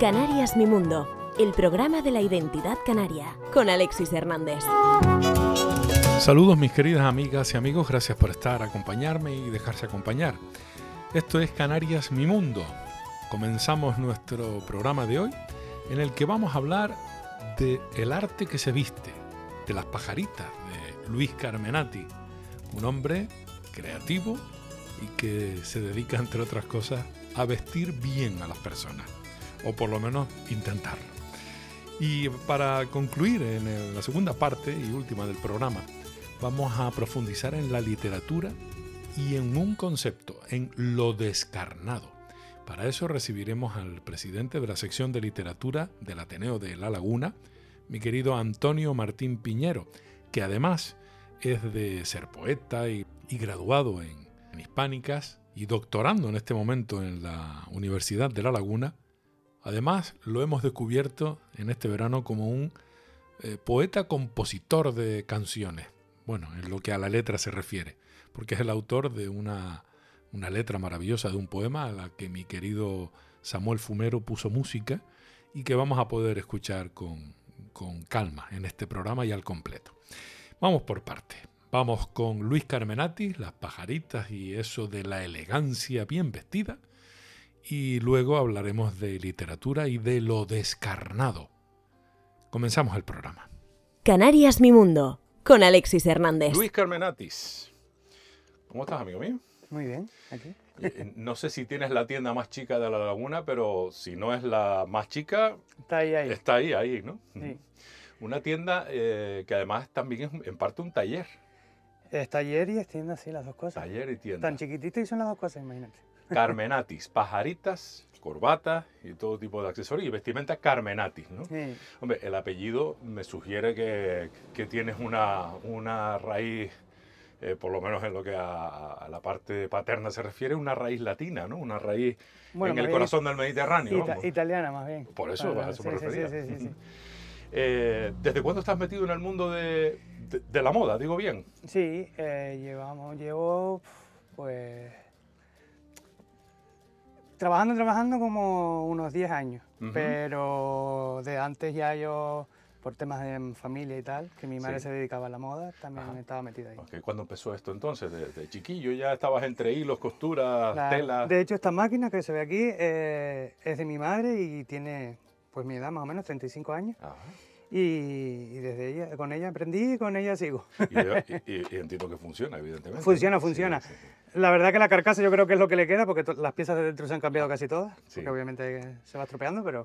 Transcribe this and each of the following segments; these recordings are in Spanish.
Canarias Mi Mundo, el programa de la identidad canaria, con Alexis Hernández. Saludos mis queridas amigas y amigos, gracias por estar, acompañarme y dejarse acompañar. Esto es Canarias Mi Mundo. Comenzamos nuestro programa de hoy en el que vamos a hablar de el arte que se viste, de las pajaritas de Luis Carmenati, un hombre creativo y que se dedica entre otras cosas a vestir bien a las personas o por lo menos intentarlo. Y para concluir en la segunda parte y última del programa, vamos a profundizar en la literatura y en un concepto, en lo descarnado. Para eso recibiremos al presidente de la sección de literatura del Ateneo de La Laguna, mi querido Antonio Martín Piñero, que además es de ser poeta y, graduado en hispánicas y doctorando en este momento en la Universidad de La Laguna Además, lo hemos descubierto en este verano como un eh, poeta-compositor de canciones. Bueno, en lo que a la letra se refiere, porque es el autor de una, una letra maravillosa de un poema a la que mi querido Samuel Fumero puso música y que vamos a poder escuchar con, con calma en este programa y al completo. Vamos por parte. Vamos con Luis Carmenati, las pajaritas y eso de la elegancia bien vestida y luego hablaremos de literatura y de lo descarnado. Comenzamos el programa. Canarias Mi Mundo, con Alexis Hernández. Luis Carmenatis. ¿Cómo estás, amigo mío? Muy bien, aquí. Eh, no sé si tienes la tienda más chica de la laguna, pero si no es la más chica, está ahí, ahí. Está ahí, ahí, ¿no? Sí. Una tienda eh, que además también es en parte un taller. Es taller y es tienda, sí, las dos cosas. Taller y tienda. Tan chiquitito y son las dos cosas, imagínate. Carmenatis, pajaritas, corbata y todo tipo de accesorios y vestimenta Carmenatis, ¿no? Hombre, el apellido me sugiere que, que tienes una, una raíz, eh, por lo menos en lo que a, la parte paterna se refiere, una raíz latina, ¿no? Una raíz en el corazón del Mediterráneo. italiana, más bien. Por eso, a eso me refería. Sí, sí, eh, ¿Desde cuándo estás metido en el mundo de, de, la moda, digo bien? Sí, eh, llevamos, llevo, pues Trabajando, trabajando como unos 10 años, pero de antes ya yo, por temas de familia y tal, que mi madre se dedicaba a la moda, también estaba metida ahí. Okay. ¿Cuándo empezó esto entonces? ¿De, chiquillo ya estabas entre hilos, costuras, telas? De hecho, esta máquina que se ve aquí eh, es de mi madre y tiene pues mi edad más o menos, 35 años. Y, desde ella, con ella aprendí y con ella sigo. Y, entiendo que funciona, evidentemente. Funciona, funciona. La verdad que la carcasa yo creo que es lo que le queda, porque las piezas de dentro se han cambiado casi todas, porque obviamente se va estropeando, pero...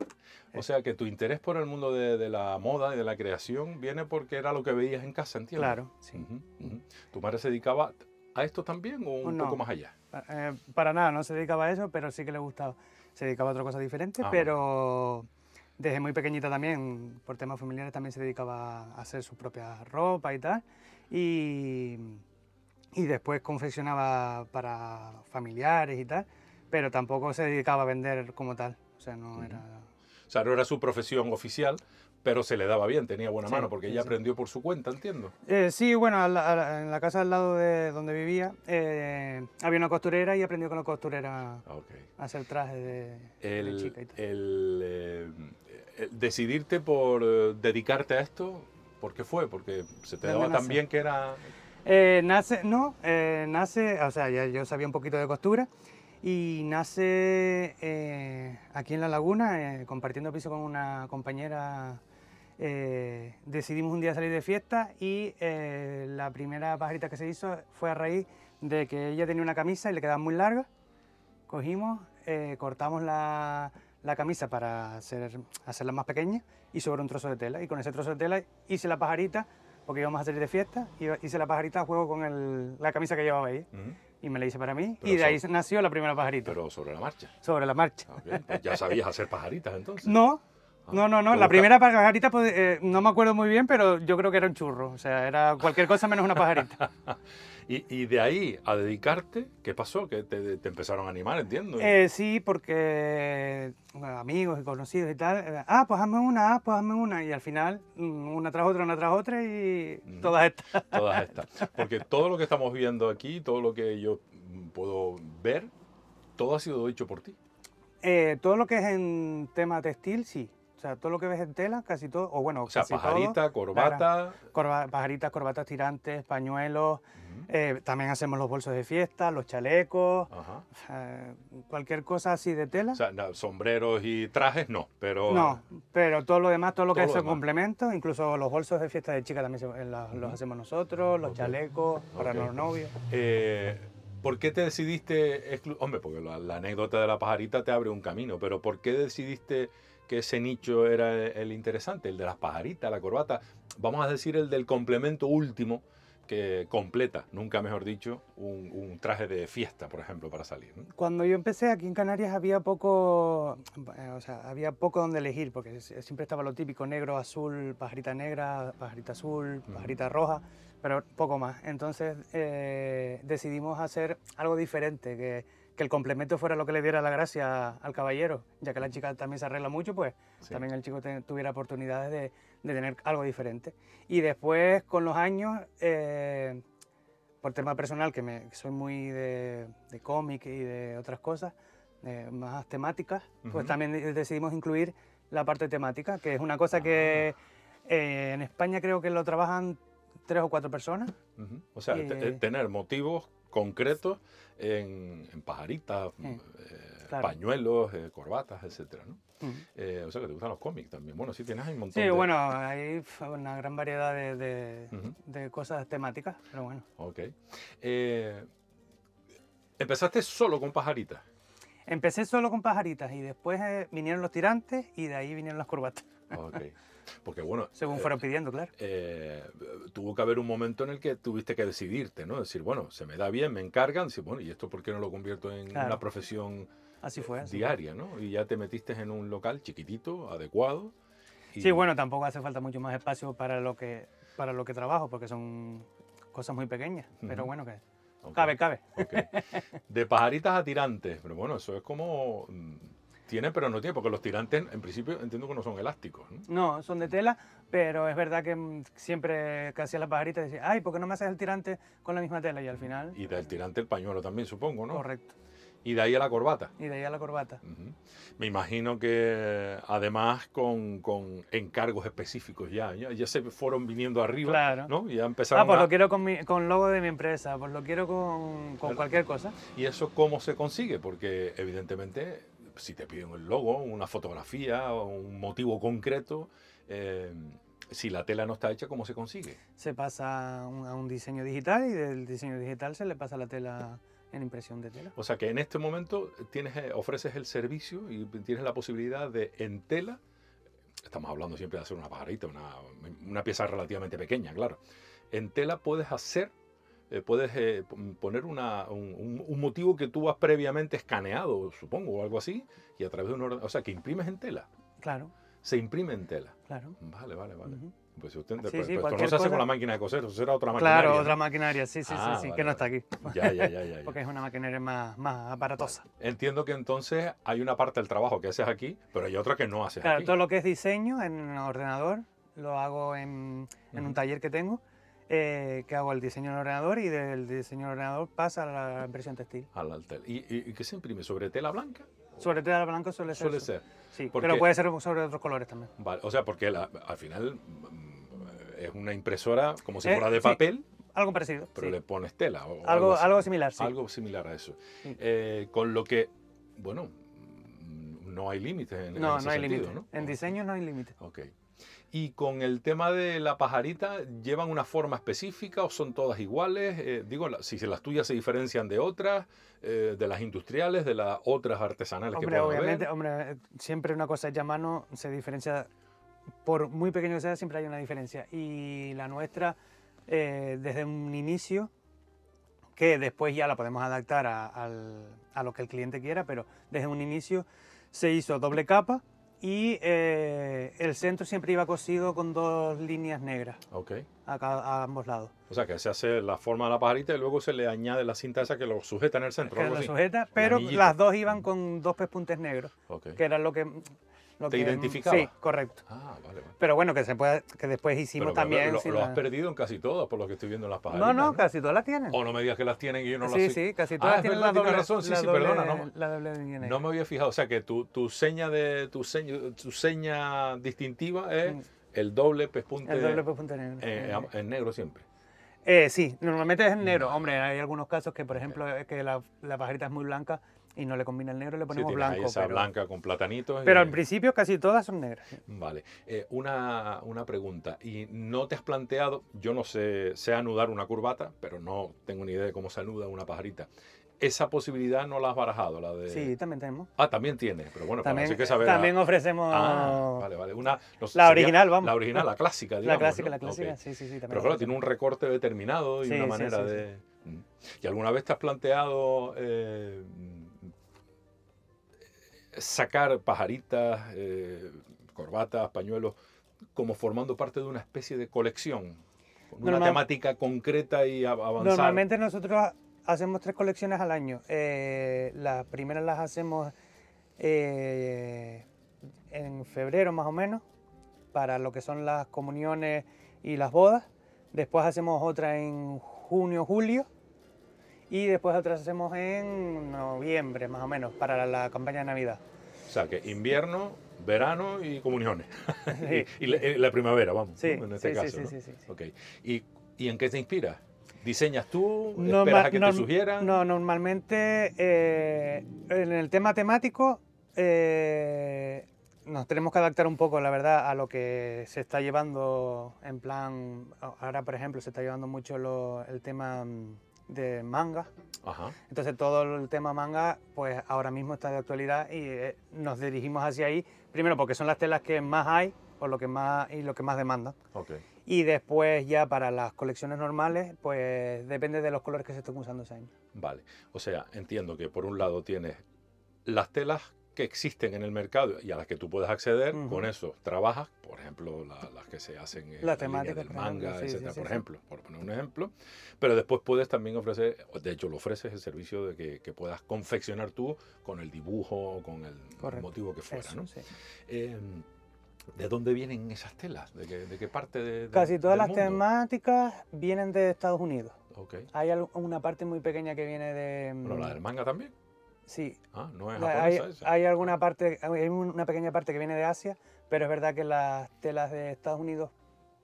O sea que tu interés por el mundo de, la moda y de la creación viene porque era lo que veías en casa, ¿entiendes? Claro, sí. ¿Tu madre se dedicaba a esto también o un poco más allá? Eh, para nada, no se dedicaba a eso, pero sí que le gustaba. Se dedicaba a otra cosa diferente, ah, pero desde muy pequeñita también, por temas familiares, también se dedicaba a hacer su propia ropa y tal. Y, y después confeccionaba para familiares y tal, pero tampoco se dedicaba a vender como tal. O sea, no era... O sea, no era su profesión oficial, pero se le daba bien, tenía buena mano, porque ella aprendió por su cuenta, entiendo. Eh, sí, bueno, en la casa al lado de donde vivía eh, había una costurera y aprendió con la costurera a hacer trajes de, el, chica y tal. El, eh, decidirte por eh, dedicarte a esto, ¿por qué fue? Porque se te daba tan bien que era... Eh, nace, no, eh, nace, o sea, ya yo sabía un poquito de costura y nace aquí en La Laguna, compartiendo piso con una compañera, decidimos un día salir de fiesta y la primera pajarita que se hizo fue a raíz de que ella tenía una camisa y le quedaba muy larga, cogimos, cortamos la, la camisa para hacer, hacerla más pequeña y sobre un trozo de tela. Y con ese trozo de tela hice la pajarita, porque íbamos a salir de fiesta, y hice la pajarita a juego con el, la camisa que llevaba ahí. Y me la hice para mí, y de ahí nació la primera pajarita. Pero sobre la marcha. Sobre la marcha. Ah, pues ya sabías hacer pajaritas entonces. No, No, no, no. ¿Te La primera pajarita pues, eh, no me acuerdo muy bien, pero yo creo que era un churro. O sea, era cualquier cosa menos una pajarita. Y, y de ahí a dedicarte, ¿qué pasó? Que te, te empezaron a animar, entiendo. Eh, sí, porque bueno, amigos y conocidos y tal. eh, ah, pues hazme una, ah, pues hazme una. Y al final, mm, una tras otra, una tras otra y todas estas. Todas estas. Porque todo lo que estamos viendo aquí, todo lo que yo puedo ver, todo ha sido hecho por ti. Eh, todo lo que es en tema textil, sí. O sea, todo lo que ves en tela, casi todo. O bueno, O sea, casi todo. pajarita, corbata. Corba- pajaritas, corbatas tirantes, pañuelos. Eh, también hacemos los bolsos de fiesta, los chalecos. Ajá. eh, cualquier cosa así de tela. O sea, sombreros y trajes no, pero no, pero todo lo demás, todo lo que Todo es lo demás. complementos, incluso los bolsos de fiesta de chica también se- eh, los, hacemos nosotros, los chalecos para los novios. Eh, ¿Por qué te decidiste, hombre, porque la, la anécdota de la pajarita te abre un camino, pero ¿por qué decidiste que ese nicho era el, el interesante, el de las pajaritas, la corbata? Vamos a decir el del complemento último que completa, nunca mejor dicho, un, un traje de fiesta, por ejemplo, para salir. ¿no? Cuando yo empecé aquí en Canarias había poco, eh, o sea, había poco donde elegir, porque siempre estaba lo típico, negro, azul, pajarita negra, pajarita azul, pajarita roja, pero poco más. Entonces eh, decidimos hacer algo diferente, que, que el complemento fuera lo que le diera la gracia al caballero, ya que la chica también se arregla mucho, pues Sí. también el chico te- tuviera oportunidades de, de tener algo diferente. Y después, con los años, eh, por tema personal, que me, que soy muy de, de cómic y de otras cosas, eh, más temáticas, Ujú. pues también de- decidimos incluir la parte temática, que es una cosa que eh, en España creo que lo trabajan tres o cuatro personas. O sea, Eh, tener motivos concretos en, en pajaritas, eh, claro. pañuelos, eh, corbatas, etcétera, ¿no? Eh, o sea, que te gustan los cómics también. Bueno, sí tienes ahí un montón Sí, de... bueno, hay una gran variedad de, de- cosas temáticas, pero bueno. Ok. Eh, empezaste solo con pajaritas. Empecé solo con pajaritas y después eh, vinieron los tirantes y de ahí vinieron las corbatas, Ok. Porque bueno, según eh, fueron pidiendo, claro. eh, tuvo que haber un momento en el que tuviste que decidirte, ¿no? Decir, bueno, se me da bien, me encargan, decir, bueno, ¿y esto por qué no lo convierto en Claro. una profesión Así fue. así fue. diaria, ¿no? Y ya te metiste en un local chiquitito, adecuado. y- Sí, bueno, tampoco hace falta mucho más espacio para lo que, para lo que trabajo, porque son cosas muy pequeñas, pero Ujú. bueno, que cabe, cabe. ok. De pajaritas a tirantes, pero bueno, eso es como... mm, Tiene, pero no tiene, porque los tirantes, en principio, entiendo que no son elásticos, ¿no? No, son de tela, pero es verdad que mm, siempre que hacía la pajarita decía, ay, ¿por qué no me haces el tirante con la misma tela? Y al final, Y del tirante el pañuelo también, supongo, ¿no? correcto. Y de ahí a la corbata. Y de ahí a la corbata. Me imagino que además con, con encargos específicos ya, ya, ya se fueron viniendo arriba, Claro. ¿no? Y ya empezaron Ah, pues a- lo quiero con, mi, con logo de mi empresa, pues lo quiero con, con Claro. cualquier cosa. ¿Y eso cómo se consigue? Porque evidentemente si te piden el logo, una fotografía, o un motivo concreto, eh, si la tela no está hecha, ¿cómo se consigue? Se pasa a un, a un diseño digital y del diseño digital se le pasa la tela en impresión de tela. O sea que en este momento tienes, eh, ofreces el servicio y tienes la posibilidad de en tela, estamos hablando siempre de hacer una pajarita, una, una pieza relativamente pequeña, claro. En tela puedes hacer, eh, puedes eh, p- poner una- un, un- motivo que tú has previamente escaneado, supongo, o algo así, y a través de un orden, o sea, que imprimes en tela, Claro, se imprime en tela. claro. Vale, vale, vale. Ujú. Pues, usted, Sí, pues- sí, pues esto no se hace con la máquina de coser, eso será otra máquina. Claro, otra maquinaria, sí, sí, Ah, sí, sí, vale, que no vale. está aquí. Ya, ya, ya, ya, ya. Porque es una maquinaria más, más aparatosa. Entiendo que entonces hay una parte del trabajo que haces aquí, pero hay otra que no haces Claro, aquí. todo lo que es diseño en ordenador lo hago en, en Ujú. un taller que tengo, eh, que hago el diseño en ordenador y del diseño en ordenador pasa a la impresión textil. Al altel. ¿Y, y, y qué se imprime? ¿Sobre tela blanca? Sobre tela blanco suele ser. Suele eso. ser. Sí, Porque- pero puede ser sobre otros colores también. Vale, o sea, porque la- al final mm, es una impresora como si Eh, fuera de sí, papel, Algo parecido. pero sí. le pones tela. O, algo, así. algo similar, sí. Algo similar a eso. Sí. Eh, con lo que, bueno, mm, no hay límites en, en no, ese no hay sentido, límite. ¿no? En diseño no hay límite. Ok. Y con el tema de la pajarita, ¿llevan una forma específica o son todas iguales? Eh, digo, si las tuyas se diferencian de otras, eh, de las industriales, de las otras artesanales Hombre, que puedan obviamente, haber. hombre, siempre una cosa hecha a mano se diferencia, por muy pequeño que sea, siempre hay una diferencia. Y la nuestra, eh, desde un inicio, que después ya la podemos adaptar a lo que el cliente quiera, pero desde un inicio se hizo doble capa y eh, el centro siempre iba cosido con dos líneas negras Ok. a, a ambos lados. O sea, que se hace la forma de la pajarita y luego se le añade la cinta esa que lo sujeta en el centro. que lo así. sujeta, pero las dos iban con dos pespuntes negros, Ok. que era lo que... Lo ¿Te que- identificaba? Sí, correcto. Ah, vale, vale. Pero bueno, que se puede, que después hicimos Pero, también... lo, sin lo la- has perdido en casi todas, por lo que estoy viendo en las pajaritas. No, no, casi todas las tienen. O no me digas que las tienen y yo no sí, las sí, casi Ah, todas es tienen verdad, la doble, razón, sí, la sí, doble- perdona, no- la doble. No me había fijado. O sea, que tu, tu seña de tu seña, tu seña distintiva es Mm. el doble pespunte El doble pespunte negro. eh, Eh, en negro siempre. Eh, sí, normalmente es en negro. Hombre, hay algunos casos que, por ejemplo, es que la, la pajarita es muy blanca y no le combina el negro, le Sí, ponemos tienes ahí blanco. esa pero, blanca con platanitos. y- pero al principio casi todas son negras. Vale. Eh, una, una pregunta. ¿Y no te has planteado, yo no sé, sé anudar una curvata, pero no tengo ni idea de cómo se anuda una pajarita? Esa posibilidad no la has barajado, la de... Sí, también tenemos. Ah, también tiene, pero bueno, para También, hay que saber... también ofrecemos Ah, vale, vale. Una, no sé, la original, vamos. La original, la clásica, la digamos. clásica, ¿no? la clásica. Sí, sí, sí. También Pero claro, tiene un recorte determinado y Sí, una sí, manera sí, de... Mm. ¿Y alguna vez te has planteado eh, sacar pajaritas, eh, corbatas, pañuelos, como formando parte de una especie de colección? Con una temática concreta y a- avanzar. Normalmente nosotros hacemos tres colecciones al año. Eh, las primeras las hacemos eh, en febrero más o menos, para lo que son las comuniones y las bodas. Después hacemos otra en junio, julio. Y después otras hacemos en noviembre más o menos, para la campaña de Navidad. O sea, que invierno, verano y comuniones. Sí. y, y la, primavera, vamos, Sí, en este sí, caso. sí, ¿no? sí, sí. ¿Y, ¿Y en qué te inspiras? ¿Diseñas tú? ¿Esperas a que te sugieran? No, normalmente eh, en el tema temático eh, nos tenemos que adaptar un poco, la verdad, a lo que se está llevando en plan, ahora por ejemplo se está llevando mucho lo- el tema mm, de manga, Ajá. entonces todo el tema manga pues ahora mismo está de actualidad y eh, nos dirigimos hacia ahí, primero porque son las telas que más hay o lo que más, y lo que más demandan. Ok. Y después ya para las colecciones normales, pues depende de los colores que se estén usando ese año. Vale. O sea, entiendo que por un lado tienes las telas que existen en el mercado y a las que tú puedes acceder, con eso trabajas, por ejemplo, la- las que se hacen en la línea temáticas, del ejemplo, manga, sí, etcétera, sí, por sí. ejemplo, por poner un ejemplo. Pero después puedes también ofrecer, de hecho lo ofreces el servicio de que, que puedas confeccionar tú con el dibujo con el Correcto. motivo que fuera, Eso, ¿no? sí. Eh, ¿De dónde vienen esas telas? ¿De qué, de qué parte de, de- Casi todas del las mundo? temáticas vienen de Estados Unidos. Hay una parte muy pequeña que viene de... mm, Bueno, la del manga también. Sí, Ah, no es la- hay, japonesa esa. hay alguna parte, hay una pequeña parte que viene de Asia, pero es verdad que las telas de Estados Unidos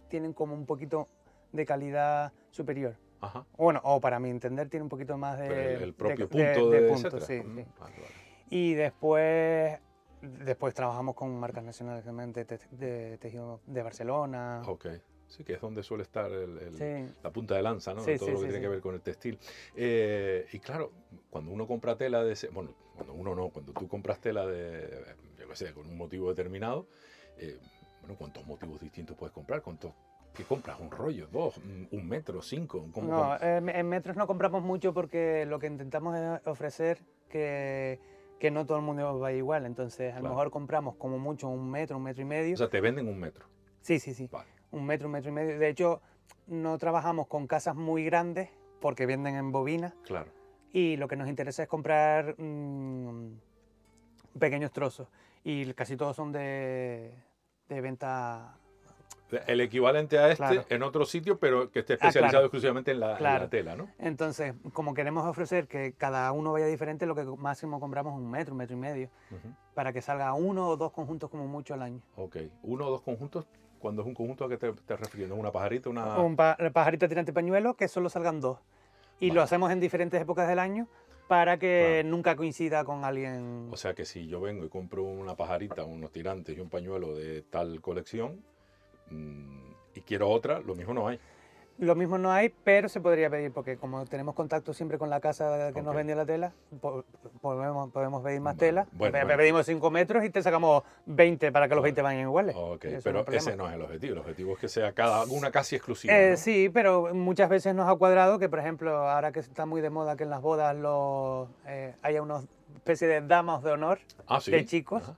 tienen como un poquito de calidad superior. Ajá. Bueno, o para mi entender tiene un poquito más de... Pero el, el de- propio de- punto de, de punto, etcétera. sí, Mm, sí. vale, vale. Y después, después trabajamos con marcas nacionales también de, te- de tejido de Barcelona. Ok. Sí, que es donde suele estar el- el- Sí. la punta de lanza, ¿no? Sí, de todo lo que tiene que ver con el textil. Eh, y claro, cuando uno compra tela de ese. Bueno, cuando uno no, cuando tú compras tela de. Yo qué sé, con un motivo determinado. eh, bueno, ¿cuántos motivos distintos puedes comprar? ¿Cuántos? ¿Qué compras? ¿Un rollo? ¿Dos? ¿Un metro? ¿Cinco? ¿Cómo- No, cómo? en, en metros no compramos mucho porque lo que intentamos es ofrecer que, que no todo el mundo vaya igual. Entonces, a lo Claro. mejor compramos como mucho un metro, un metro y medio. O sea, te venden un metro. sí, sí, sí. Vale. Un metro, un metro y medio. De hecho, no trabajamos con casas muy grandes porque venden en bobinas. Claro. y lo que nos interesa es comprar mm, pequeños trozos y casi todos son de, de venta. El equivalente a este Claro. en otro sitio, pero que esté Ah, claro. especializado exclusivamente en la, en la tela, ¿no? Entonces, como queremos ofrecer que cada uno vaya diferente, lo que máximo compramos es un metro, un metro y medio, para que salga uno o dos conjuntos como mucho al año. Ok. Uno o dos conjuntos. Cuando es un conjunto, ¿a qué te estás refiriendo? ¿Una pajarita? Una... Un pa- pajarita tirante pañuelo, que solo salgan dos. Y Vale. lo hacemos en diferentes épocas del año para que Claro. nunca coincida con alguien. O sea que si yo vengo y compro una pajarita, unos tirantes y un pañuelo de tal colección mm, y quiero otra, lo mismo no hay. Lo mismo no hay, pero se podría pedir, porque como tenemos contacto siempre con la casa que nos vendió la tela, po- podemos, podemos pedir más tela. Bueno, Pe- bueno. Pedimos 5 metros y te sacamos 20 para que los Vale. 20 vayan iguales. Ok, Eso pero no ese no es el objetivo. El objetivo es que sea cada una casi exclusiva. Eh, ¿no? Sí, pero muchas veces nos ha cuadrado que, por ejemplo, ahora que está muy de moda que en las bodas los, eh, haya una especie de damas de honor Ah, sí. de chicos. Ajá.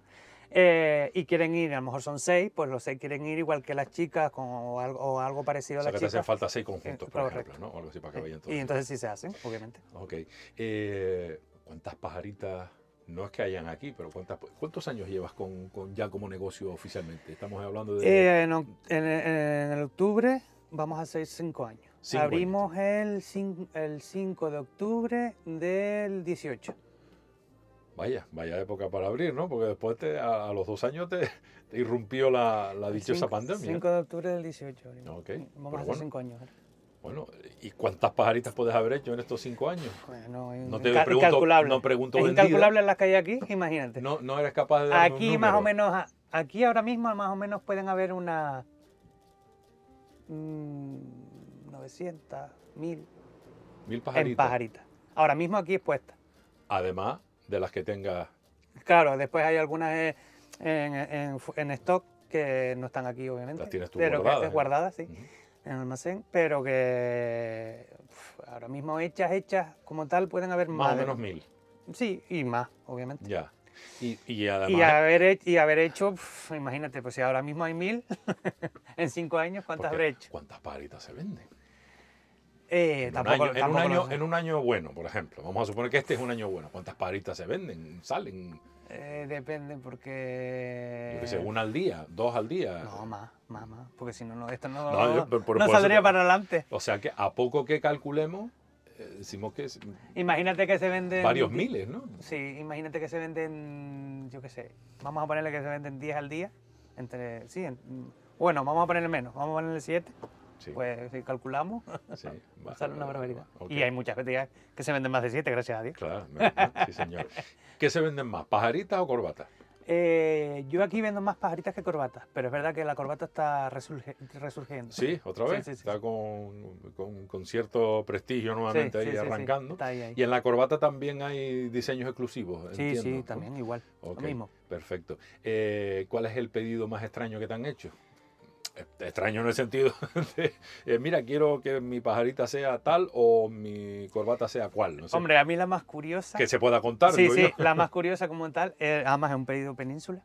Eh, y quieren ir, a lo mejor son seis, pues los seis quieren ir igual que las chicas con, o, algo, o algo parecido O a sea las que te hacen chicas. falta seis conjuntos, Eh, por correcto. ejemplo, ¿no? O algo así para que vayan Sí, todos. Y entonces sí se hacen, obviamente. Ok. Eh, ¿Cuántas pajaritas, no es que hayan aquí, pero cuántas, cuántos años llevas con, con ya como negocio oficialmente? Estamos hablando de... Eh, en, en- en el octubre vamos a hacer cinco años. Cinco Abrimos el, cin- el 5 de octubre del 18. Vaya, vaya época para abrir, ¿no? Porque después te- a, a los dos años te, te irrumpió la, la dichosa Cinco- pandemia. 5 de octubre del 18. abrimos. Ok, Vamos a hacer bueno. 5 años. ahora. Bueno, ¿y cuántas pajaritas puedes haber hecho en estos cinco años? Bueno, No te pregunto- incalculable. no pregunto es incalculable las que hay aquí, imagínate. No, no eres capaz de un aquí más o menos, aquí ahora mismo más o menos pueden haber unas mm, 900, 1000 Mil en pajaritas. pajaritas. Ahora mismo aquí expuestas. Además de las que tengas... Claro, después hay algunas eh, en, en- en stock que no están aquí, obviamente. Las tienes tú pero guardadas, que ¿eh? guardadas, sí, en el almacén, pero que uf, ahora mismo hechas, hechas como tal, pueden haber Más o de- menos mil. Sí, y más, obviamente. Ya. Y, y además... Y haber, y haber hecho, uf, imagínate, pues si ahora mismo hay mil, en cinco años, ¿cuántas habré hecho? ¿Cuántas pajaritas se venden? Eh, En un, tampoco, año, en, un año, en un año bueno, por ejemplo. Vamos a suponer que este es un año bueno. ¿Cuántas pajaritas se venden? ¿Salen? Eh, depende, porque... Yo sé, una al día, dos al día. No, más, más, más, porque si no, no esto no, No, yo- por- por- no por saldría para adelante. O sea que a poco que calculemos, eh, decimos que es Imagínate que se venden... varios miles, ¿no? Sí, imagínate que se venden, yo qué sé, vamos a ponerle que se venden 10 al día, entre, sí, en- bueno, vamos a ponerle menos, vamos a ponerle 7, Sí, pues si calculamos, sí. sale una barbaridad. Y hay muchas que se venden más de 7, gracias a Dios. Claro, me- sí, señor. ¿Qué se venden más, pajaritas o corbatas? Eh, yo aquí vendo más pajaritas que corbatas, pero es verdad que la corbata está resurge- resurgiendo. Sí, otra vez. sí, sí, Está. Con, con- con cierto prestigio nuevamente ahí arrancando. está ahí, ahí. Y en la corbata también hay diseños exclusivos. Sí, entiendo, sí, ¿no? también igual, lo mismo. Perfecto. Eh, ¿Cuál es el pedido más extraño que te han hecho? Eh, Extraño en el sentido de, eh, mira, quiero que mi pajarita sea tal o mi corbata sea cual. No sé. Hombre, a mí la más curiosa... que se pueda contar. Sí, sí, yo. la más curiosa como tal, eh, además es un pedido península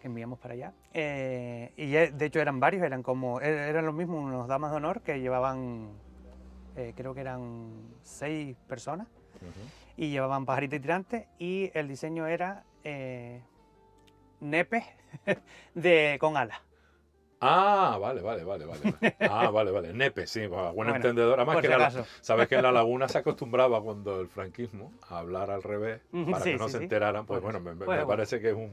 que enviamos para allá. eh, y de hecho eran varios, eran como, er- eran los mismos, unos damas de honor que llevaban, creo que eran seis personas, y llevaban pajarita y tirante, y el diseño era nepes de, con alas. Ah, vale, vale, vale, vale. Ah, vale, vale. Nepe, sí, buen Bueno, entendedor. Además que si la- acaso. sabes que en la laguna se acostumbraba cuando el franquismo a hablar al revés para sí, que no sí, se sí. enteraran. Pues Pues bueno, me, pues me parece que es un,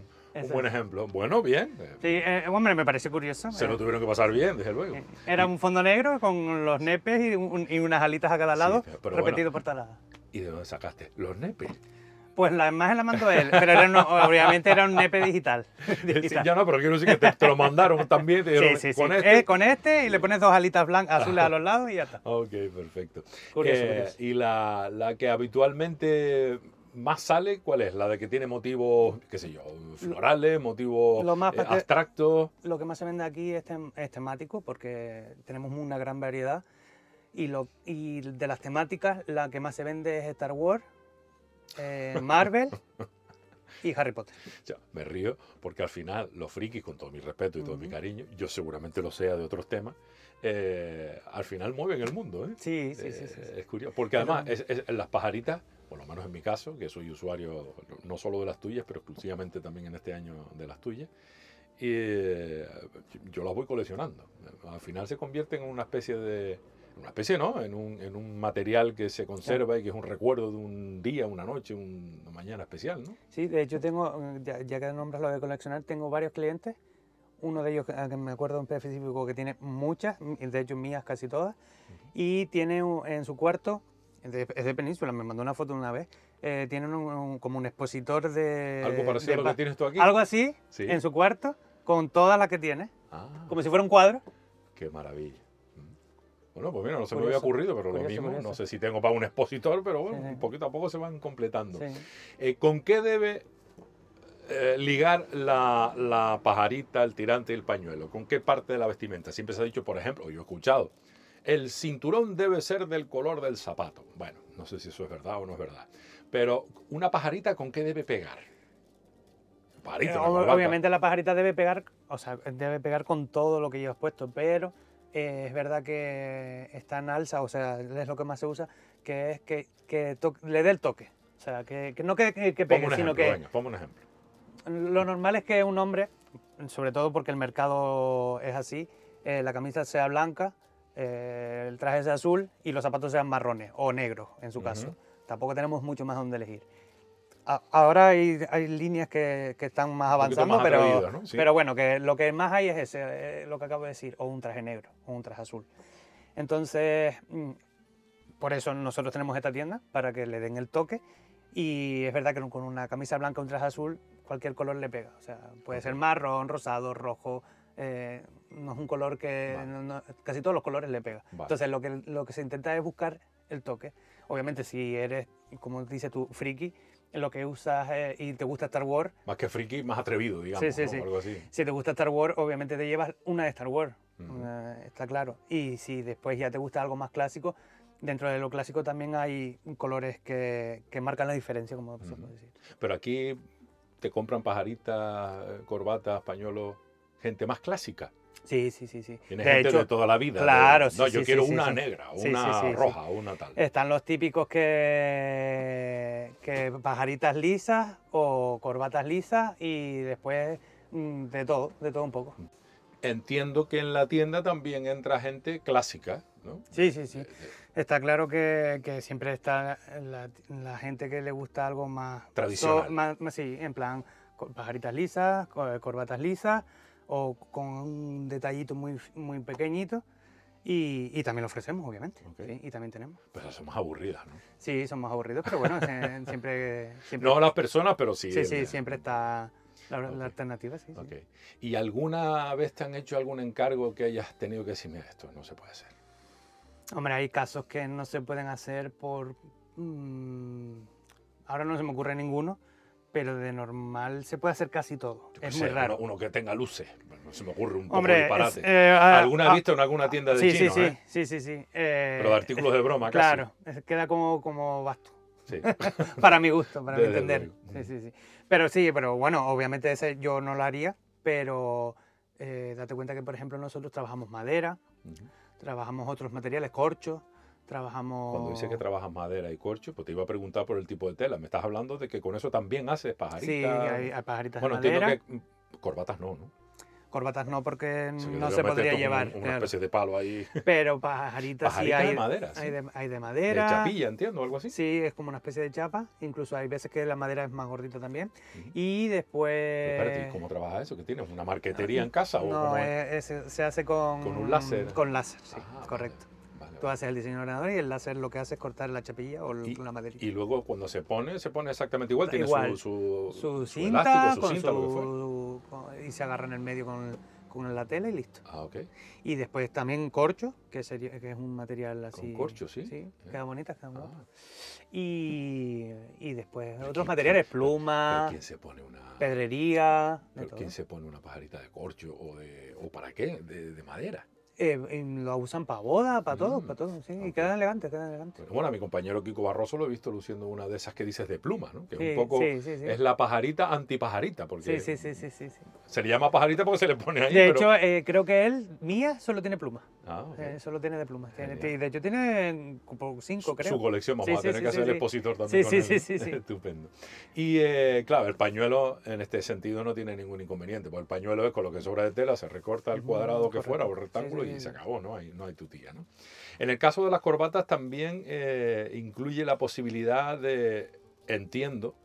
buen ejemplo. Bueno, bien. Sí, eh, hombre, me parece curioso. Se lo eh, tuvieron que pasar bien, desde luego. eh, Era un fondo negro con los nepes y, un- y unas alitas a cada lado, repetido bueno. por las- ¿Y de dónde sacaste? Los nepes. Pues la imagen la mandó él, pero era obviamente era un nepe digital. Sí, ya no, pero quiero decir que te, te lo mandaron también. Te dijeron, Sí, sí, sí. con Eh, este. con este y le pones dos alitas blancas, azules a los lados y ya está. Ok, perfecto. Curioso, Eh, curioso. Y la, la que habitualmente más sale, ¿cuál es? La de que tiene motivos, qué sé yo, florales, motivos Lo más eh, eh, abstractos. Lo que más se vende aquí es, tem- es temático porque tenemos una gran variedad y, lo, y de las temáticas la que más se vende es Star Wars, eh, Marvel y Harry Potter. Sea, me río porque al final los frikis, con todo mi respeto y todo mi Ujú. cariño, yo seguramente lo sea de otros temas, eh, al final mueven el mundo. ¿eh? Sí, sí, sí. sí, sí. Eh, Es curioso. Porque además, es- es- las pajaritas, por lo menos en mi caso, que soy usuario no solo de las tuyas, pero exclusivamente también en este año de las tuyas, y eh, yo las voy coleccionando. Al final se convierten en una especie de. Una especie, ¿no? En un, en un material que se conserva y que es un recuerdo de un día, una noche, un- una mañana especial, ¿no? Sí, de hecho tengo, ya, ya que nombras lo de coleccionar, tengo varios clientes. Uno de ellos, que me acuerdo en específico, que tiene muchas, de hecho mías casi todas, y tiene en su cuarto, es de, es de Península, me mandó una foto una vez, eh, tiene un- un- como un expositor de... Algo parecido de a lo que tienes tú aquí. Algo así, Sí. en su cuarto, con todas las que tiene, Ah, como si fuera un cuadro. qué maravilla. Bueno, pues mira, no se me había ocurrido, pero lo curioso, mismo, no sé si tengo para un expositor, pero bueno, Sí, poquito a poco se van completando. Sí. Eh, ¿Con qué debe eh, ligar la, la pajarita, el tirante y el pañuelo? ¿Con qué parte de la vestimenta? Siempre se ha dicho, por ejemplo, yo he escuchado, el cinturón debe ser del color del zapato. Bueno, no sé si eso es verdad o no es verdad. Pero una pajarita, ¿con qué debe pegar? pajarita. Eh, obviamente la pajarita debe pegar, o sea, debe pegar con todo lo que llevas puesto, pero eh, es verdad que está en alza, o sea, es lo que más se usa, que es que, le dé el toque. O sea, que, que no que, que- pegue, un sino ejemplo, que venga, ponme un ejemplo. lo normal es que un hombre, sobre todo porque el mercado es así, eh, la camisa sea blanca, eh, el traje sea azul y los zapatos sean marrones o negros, en su caso. Tampoco tenemos mucho más donde elegir. Ahora hay, hay líneas que, que están más avanzando, más pero, atrevidas, ¿no? Sí. pero bueno, que lo que más hay es ese, eh, lo que acabo de decir, o un traje negro o un traje azul. Entonces, mm, por eso nosotros tenemos esta tienda, para que le den el toque. Y es verdad que con una camisa blanca o un traje azul, cualquier color le pega. O sea, puede ser marrón, rosado, rojo. eh, no es un color que Vale. no- no- casi todos los colores le pega. Vale. Entonces, lo que, lo que se intenta es buscar el toque. Obviamente, si eres, como dices tú, friki, lo que usas eh, y te gusta Star Wars, Más que friki, más atrevido, digamos. Sí, sí, ¿no? sí. Algo así. si te gusta Star Wars, obviamente te llevas una de Star Wars, una- está claro. Y si después ya te gusta algo más clásico, dentro de lo clásico también hay colores que, que marcan la diferencia, como se puede decir. Pero aquí te compran pajaritas, corbatas, pañuelos, gente más clásica. Sí, sí, sí, sí. Tiene De gente hecho, de toda la vida. de- claro, no, sí, yo sí, quiero sí, una negra, una roja, una tal. están los típicos que, que pajaritas lisas o corbatas lisas y después mm, de todo, de todo un poco. Entiendo que en la tienda también entra gente clásica, ¿no? Sí, sí, sí. Está claro que, que siempre está la, la gente que le gusta algo más Tradicional. so- más- más- sí, en plan pajaritas lisas, co- corbatas lisas o con un detallito muy, muy pequeñito. Y, y también lo ofrecemos, obviamente. Ok. sí, y también tenemos. Pero son más aburridas, ¿no? Sí, son más aburridos, pero bueno, siempre, siempre, No las personas, pero sí. sí, sí, siempre está la, la Ok. alternativa. Sí, sí. Ok. ¿Y alguna vez te han hecho algún encargo que hayas tenido que decir, mira, esto no se puede hacer? Hombre, hay casos que no se pueden hacer por... mm, ahora no se me ocurre ninguno, pero de normal se puede hacer casi todo. Yo Es sé, muy raro. Uno, uno que tenga luces. No se me ocurre un poco Hombre, disparate. es, eh, ah, ¿Alguna ah, has visto en alguna tienda de sí, sí, sí, eh? sí, sí, sí. eh, Pero de artículos de broma, casi. Claro, queda como, como basto. Sí. para mi gusto, para mi entender. Sí, sí, sí. Pero sí, pero bueno, obviamente ese yo no lo haría, pero eh, date cuenta que, por ejemplo, nosotros trabajamos madera, trabajamos otros materiales, corcho, trabajamos... Cuando dices que trabajas madera y corcho, pues te iba a preguntar por el tipo de tela. Me estás hablando de que con eso también haces pajaritas. Sí, hay, hay pajaritas bueno, de madera. entiendo que mm, corbatas no, ¿no? Corbatas no, porque Sí, que no se podría llevar. un- Una claro. especie de palo ahí. Pero pajaritas, sí Pajaritas hay de madera, sí. Hay de, hay de De madera. chapilla, entiendo, algo así. Sí, es como una especie de chapa. Incluso hay veces que la madera es más gordita también. Y después. Pero espérate, ¿y ¿cómo trabajas eso? ¿Que tienes? ¿Una marquetería en casa? o No, es- es- se hace con. ¿Con un láser? Con láser, sí, Ah, correcto. Tú haces el diseño ordenador y el láser lo que hace es cortar la chapilla o Y- la maderita. Y luego cuando se pone, se pone exactamente igual. Tiene Igual. su, su, su su cinta, elástico, su con cinta, lo que con- y se agarra en el medio con, con la tela y listo. Ah, ok. Y después también corcho, que, sería, que es un material así. corcho, sí. Sí, Ya. queda bonita, queda bonita. Ah, Y, y después Pero otros quién- materiales, pluma, ¿Quién se pone una, pedrería, pero quién se pone una pajarita de corcho o de o para qué? De, de madera. Eh, lo usan para boda, para todo, Mm, para todo, sí. Y quedan elegantes, quedan elegantes. Bueno, bueno, a mi compañero Kiko Barroso lo he visto luciendo una de esas que dices de pluma, ¿no? Que es un poco sí, sí, sí. es la pajarita antipajarita, porque Sí, sí, sí, sí, se le llama pajarita porque se le pone ahí. De pero- hecho, eh, creo que él, mía, solo tiene pluma. Ah. Eh, solo tiene de plumas. Tiene- de hecho tiene como cinco, su, creo. su colección, vamos a tener que hacer el expositor también. Sí, con sí, él. sí. Estupendo. Y eh, claro, el pañuelo en este sentido no tiene ningún inconveniente, porque el pañuelo es con lo que sobra de tela, se recorta el cuadrado que correcto. fuera o el rectángulo y se acabó, ¿no? Hay, no hay tutía, ¿no? En el caso de las corbatas también eh, incluye la posibilidad de, entiendo,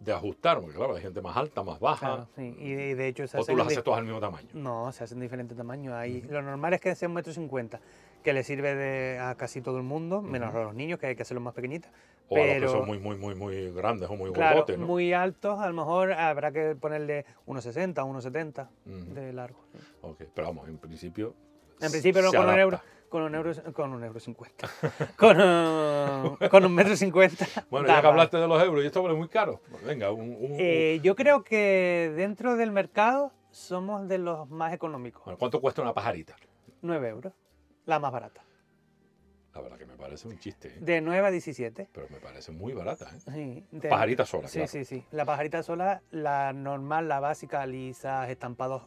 de ajustar, porque claro, hay gente más alta, más baja, Claro, sí. Y de, de hecho se o tú las haces todas al mismo tamaño. No, se hacen diferentes tamaños. Hay, Lo normal es que sea un metro cincuenta, que le sirve de, a casi todo el mundo, menos a los niños, que hay que hacerlos más pequeñitas. O a los que Pero- son muy, muy, muy, muy grandes o muy Claro, gordotes, ¿no? muy altos, a lo mejor habrá que ponerle unos 60, unos 70 Ujú. de largo. Ok, Pero vamos, en principio. En principio no con un euro, con un euro, con un euro cincuenta. con, un, con un metro cincuenta. Bueno, da ya que hablaste de los euros y esto vale muy caro. Pues venga, un, un- un- Eh, yo creo que dentro del mercado somos de los más económicos. Bueno, ¿Cuánto cuesta una pajarita? 9 euros, la más barata. La verdad que me parece un chiste, ¿eh? De 9 a 17. pero me parece muy barata. ¿eh? Sí, de- Pajarita sola, Sí, claro. sí, sí. La pajarita sola, la normal, la básica, lisas, estampados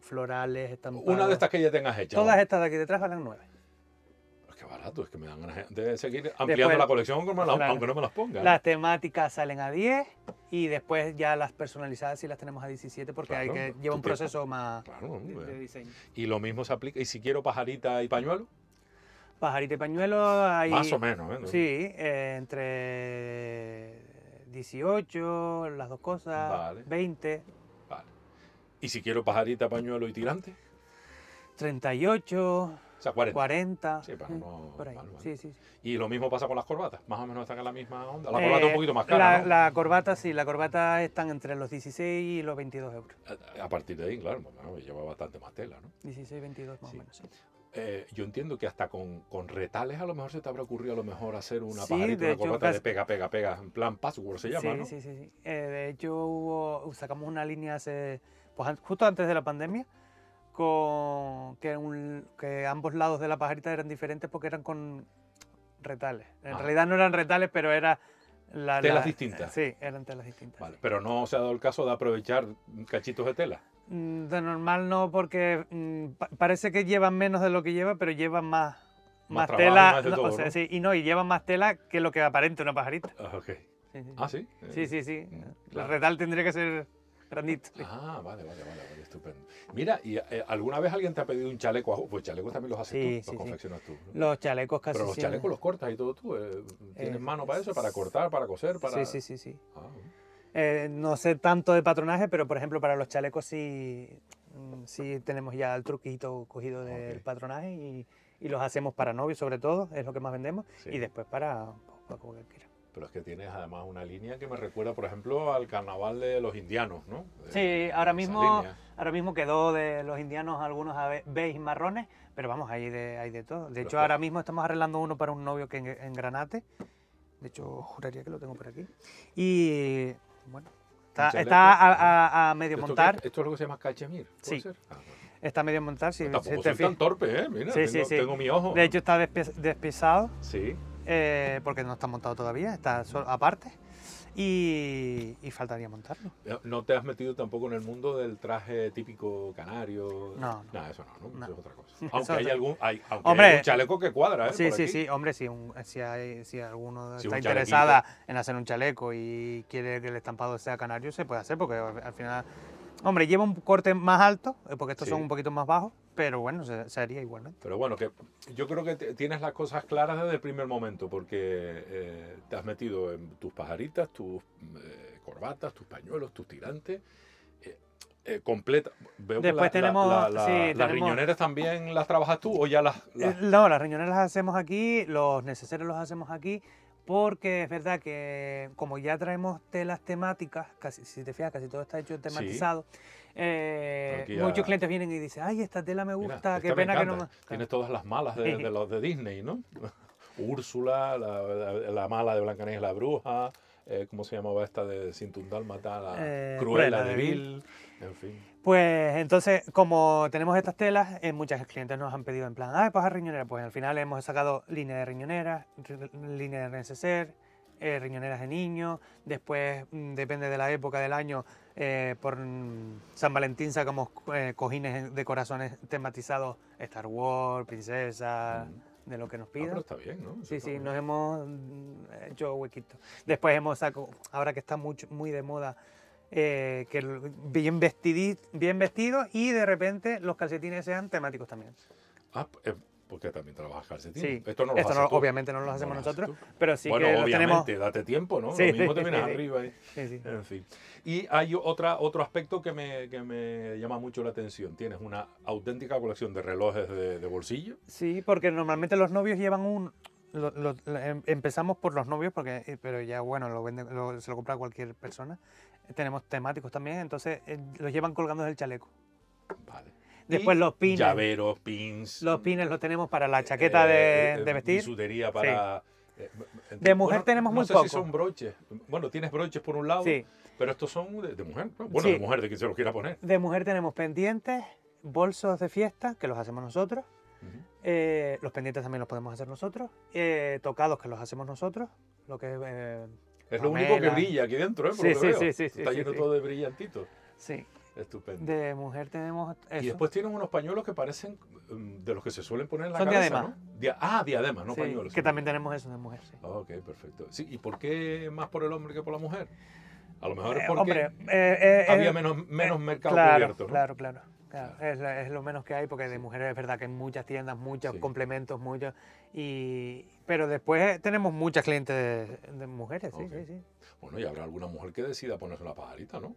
florales, estampados. Una de estas que ya tengas hecha. Todas estas de aquí detrás valen 9. Es que barato, es que me dan ganas de seguir ampliando Después- la colección aunque, me la- aunque no me las ponga. Las temáticas salen a 10 y después ya las personalizadas sí las tenemos a 17 porque hay que lleva un proceso más Claro, de, diseño. Y lo mismo se aplica. Y si quiero pajarita y pañuelo, Pajarita y pañuelo hay... más o menos. ¿eh? Sí, eh, entre 18, las dos cosas, Vale. 20, Vale. Y si quiero pajarita, pañuelo y tirante, 38, o sea, 40. 40. Sí, pero mm, no- Por ahí. Sí, sí. Y lo mismo pasa con las corbatas. Más o menos están en la misma onda. La Eh, corbata es un poquito más cara, la, ¿no? la corbata, sí, la corbata están entre los 16 y los 22 euros. A- A partir de ahí, claro, bueno, lleva bastante más tela, ¿no? 16, 22 más o menos. Eh, yo entiendo que hasta con, con retales a lo mejor se te habrá ocurrido a lo mejor hacer una pajarita, de una hecho, corbata de pega, pega, pega, en plan password se llama, sí, ¿no? sí, sí, sí. Eh, de hecho, hubo, sacamos una línea hace, pues, justo antes de la pandemia, con que, un- que ambos lados de la pajarita eran diferentes porque eran con retales. En Ah. realidad no eran retales, pero era la, Telas la- distintas. Sí, eran telas distintas. Vale, pero no se ha dado el caso de aprovechar cachitos de tela. Mm, De normal no, porque mm, pa- parece que llevan menos de lo que llevan, pero llevan más, Más más, tela. más de no, todo, o sea, ¿no? sí, y no, y llevan más tela que lo que aparente una pajarita. Ah, ok. Sí, sí, Ah, sí. sí, sí. sí. Mm, El claro. retal tendría que ser grandito. Ah, vale, vale, vale, vale, estupendo. Mira, ¿y eh, alguna vez alguien te ha pedido un chaleco? a Pues chalecos también los haces Sí, tú, sí, los sí. confeccionas tú. ¿no? Los chalecos casi Pero los siempre- chalecos los cortas y todo tú. eh, ¿Tienes Eh, mano para eso? ¿Para cortar, para coser? Para... Sí, sí, sí, sí. Ah, no sé tanto de patronaje, pero por ejemplo para los chalecos sí, mm, sí tenemos ya el truquito cogido del patronaje y, y los hacemos para novios sobre todo, es lo que más vendemos, y después para, para cualquiera. Pero es que tienes además una línea que me recuerda, por ejemplo, al carnaval de los indianos, ¿no? Sí, Eh, ahora mismo, ahora mismo quedó de los indianos algunos beige marrones, pero vamos, hay de, hay de todo. De Pero hecho, ahora mismo estamos arreglando uno para un novio que en, en Granate. De hecho, juraría que lo tengo por aquí. Y bueno, está, está a, a- a medio ¿Esto, montar. qué- esto es lo que se llama cachemir? ¿puede Sí. ser? Ah, bueno. Está a medio montar, si, Tampoco si te soy tan torpe, ¿eh? Mira, Sí, sí, tengo, sí. tengo mi ojo. De hecho, está despe- despesado Sí. Eh, porque no está montado todavía, está solo- aparte. Y, y faltaría montarlo. Eh, ¿No te has metido tampoco en el mundo del traje típico canario? No, no. Nada, eso no, ¿no? No. Eso es otra cosa. Aunque hay algún, hay, aunque Hombre, hay un chaleco que cuadra, ¿eh? Sí, Por sí, aquí. sí, hombre, si, un, si, hay, si alguno Si está interesada en hacer un chaleco y quiere que el estampado sea canario, se puede hacer, porque al al final, hombre, lleva un corte más alto, eh, porque estos Sí. son un poquito más bajos, pero bueno, se, se haría igualmente. Pero bueno, que yo creo que tienes las cosas claras desde el primer momento, porque eh, te has metido en tus pajaritas, tus eh, corbatas, tus pañuelos, tus tirantes. eh, eh, completa. Veo Después la- tenemos- la- la- sí, las tenemos- riñoneras también las trabajas tú o ya las. las- No, las riñones las hacemos aquí, los necesarios los hacemos aquí, porque es verdad que como ya traemos telas temáticas, casi, si te fijas, casi todo está hecho tematizado, eh, muchos clientes vienen y dicen, ay, esta tela me Mira, gusta, esta qué pena que no me... Tienes todas las malas de, de los de Disney, ¿no? Úrsula, la, la- la mala de Blancanieves la bruja, eh, ¿cómo se llamaba esta de Sintun Dálmata? La Eh, Cruella Cruella de de Vil, en fin. Pues entonces, como tenemos estas telas, eh, muchos clientes nos han pedido en plan, ah, pues a riñonera. Pues al final hemos sacado línea de riñoneras, ri- línea de neceser, eh, riñoneras de niños. Después, mm, depende de la época del año, eh, por mm, San Valentín sacamos eh, cojines de corazones tematizados Star Wars, princesa, de lo que nos Ah, pero pidan. está bien, ¿no? Eso Sí, sí, bien. nos hemos mm, hecho huequitos. Después hemos sacado, ahora que está mucho, muy de moda, eh, que bien, vestidi, bien vestidos y de repente los calcetines sean temáticos también. Ah, porque también trabajas calcetines. Sí, Esto no lo esto no- tú. obviamente no lo No hacemos lo nosotros, tú. pero sí bueno, que los tenemos... obviamente, date tiempo, ¿no? Sí, lo mismo te sí, vienes sí. arriba y, en fin. Y hay otra, otro aspecto que me, que me llama mucho la atención. Tienes una auténtica colección de relojes de, de bolsillo. Sí, porque normalmente los novios llevan un... lo- lo- em- empezamos por los novios, porque, eh, pero ya bueno, lo vende, lo- se lo compra cualquier persona. Tenemos temáticos también, entonces eh, los llevan colgando del chaleco. Vale. Después los pines. Llaveros, pins. Los pines los tenemos para la chaqueta eh, de, eh, de vestir. Bisutería para... eh, De mujer tenemos no muy sé poco. si son broches. Bueno, tienes broches por un lado, Sí. pero estos son de, de mujer. ¿no? Bueno, Sí. de mujer, de quien se los quiera poner. De mujer tenemos pendientes, bolsos de fiesta, que los hacemos nosotros. Eh, los pendientes también los podemos hacer nosotros. Eh, tocados que los hacemos nosotros. Lo que es, eh, es lo único que brilla aquí dentro, ¿eh? Por Sí, lo que sí, veo. sí, sí, sí, Está lleno todo de brillantitos. sí. Estupendo. De mujer tenemos eso. Y después tienen unos pañuelos que parecen mm, de los que se suelen poner en la Son cabeza, diademas. ¿no? Ah, diademas, no Sí, pañuelos. que sí. también tenemos eso de mujer, sí. Ok, perfecto. Sí, ¿y por qué más por el hombre que por la mujer? A lo mejor es Eh, porque hombre, eh, eh, había menos, menos mercado claro, cubierto, ¿no? Claro, claro. claro. Es, lo menos que hay porque de mujeres es verdad que hay muchas tiendas, muchos Sí. complementos, muchos. Y, pero después tenemos muchas clientes de, de mujeres, sí, sí, sí. Bueno, y habrá alguna mujer que decida ponerse la pajarita, ¿no?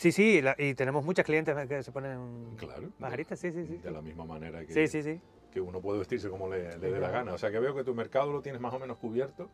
Sí, sí, la- y tenemos muchas clientes que se ponen Claro. de- pajaritas, sí, sí, sí. De la misma manera que, Sí, sí, sí. que uno puede vestirse como le, dé la gana. O sea que veo que tu mercado lo tienes más o menos cubierto.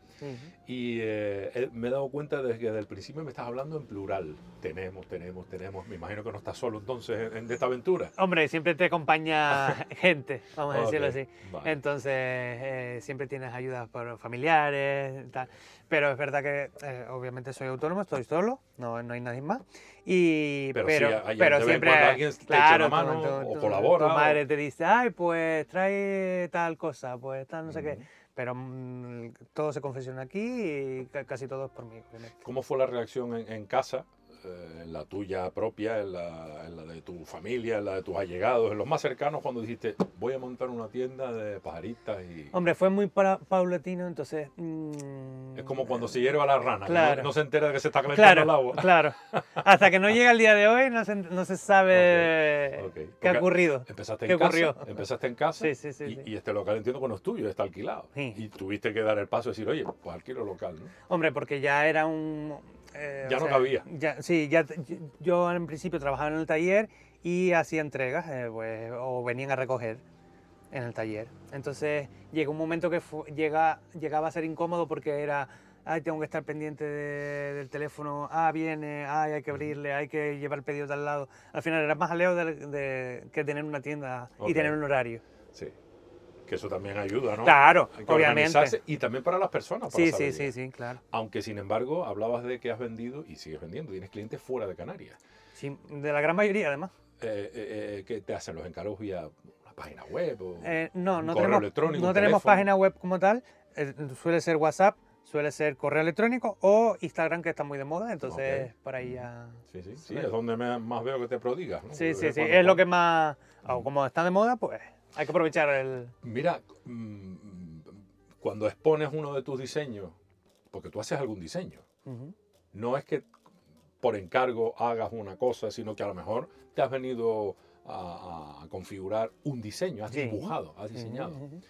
Y eh, eh, me he dado cuenta desde que desde el principio me estás hablando en plural. Tenemos, tenemos, tenemos. Me imagino que no estás solo entonces en, en esta aventura. Hombre, siempre te acompaña gente, vamos a decirlo así. vale. Entonces, eh, siempre tienes ayudas por familiares, tal. Pero es verdad que, eh, obviamente, soy autónomo, estoy solo, no, no hay nadie más. Y, Pero pero, sí, hay- pero siempre, alguien te echa claro, una tu- mano tu- o colabora Tu o- madre te dice, ay, pues trae tal cosa, pues tal, no sé qué. Pero mm, todo se confesiona aquí y ca- casi todo es por mí, obviamente. ¿Cómo fue la reacción en, en casa? Eh, en la tuya propia, en la, en la de tu familia, en la de tus allegados, en los más cercanos, cuando dijiste, voy a montar una tienda de pajaritas y... Hombre, fue muy pa- paulatino, entonces... mm, Es como cuando se hierve a la rana, Claro. no, no se entera de que se está calentando el Claro, agua. claro. Hasta que no llega el día de hoy no se, no se sabe qué ha ocurrido. Empezaste ¿Qué en casa, ocurrió? empezaste en casa Sí, sí, sí, y, este local entiendo que no es tuyo, está alquilado. Y tuviste que dar el paso y decir, oye, pues alquilo local, ¿no? Hombre, porque ya era un... eh, Ya no sea, cabía. ya- sí, ya, yo en principio trabajaba en el taller y hacía entregas, eh, pues, o venían a recoger en el taller. Entonces llegó un momento que fu- llega, llegaba a ser incómodo porque era, ay, tengo que estar pendiente de- del teléfono, ah, viene, ay, hay que abrirle, hay que llevar el pedido de al lado. Al final era más aleo de, de- que tener una tienda Ok. y tener un horario. Sí. Que eso también ayuda, ¿no? Claro, obviamente. Y también para las personas. Para Sí, saber sí, sí, bien. sí, claro. Aunque, sin embargo, hablabas de que has vendido y sigues vendiendo. Tienes clientes fuera de Canarias. Sí, de la gran mayoría además. Eh, eh, eh, que te hacen los encargos vía una página web o Eh, no, no correo tenemos, electrónico, no tenemos teléfono. página web como tal. eh, suele ser WhatsApp, suele ser correo electrónico o Instagram, que está muy de moda. Entonces, Ok. por ahí ya. Sí, sí, sí, es donde me- más veo que te prodigas. ¿no? Sí, sí, sí. cuando Es lo que más. o como está de moda, pues hay que aprovechar el. Mira, mm, cuando expones uno de tus diseños, porque tú haces algún diseño, Ujú. no es que por encargo hagas una cosa, sino que a lo mejor te has venido a, a configurar un diseño, has Sí. dibujado, has diseñado. Ujú, ujú.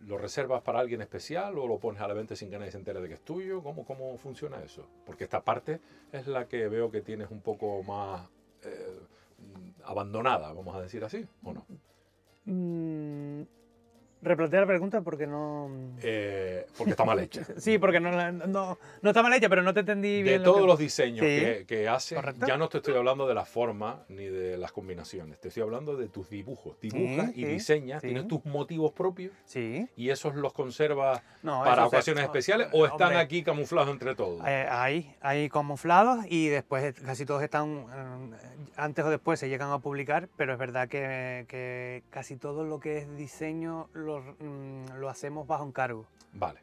¿Lo reservas para alguien especial o lo pones a la venta sin que nadie se entere de que es tuyo? ¿Cómo, cómo funciona eso? Porque esta parte es la que veo que tienes un poco más eh, abandonada, vamos a decir así, ¿o no? Mm, replantea la pregunta porque no. Eh, porque está mal hecha. Sí, porque no, no, no está mal hecha, pero no te entendí De bien. lo todos que- los diseños Sí. que, que haces, ya no te estoy hablando de la forma ni de las combinaciones, te estoy hablando de tus dibujos. Dibujas y sí, diseñas, tienes tus motivos propios Sí. y esos los conservas No, para ocasiones especiales o están hombre, aquí camuflados entre todos. Eh, hay, hay camuflados y después casi todos están, eh, antes o después se llegan a publicar, pero es verdad que, que casi todo lo que es diseño lo, mm, lo hacemos bajo encargo. Vale.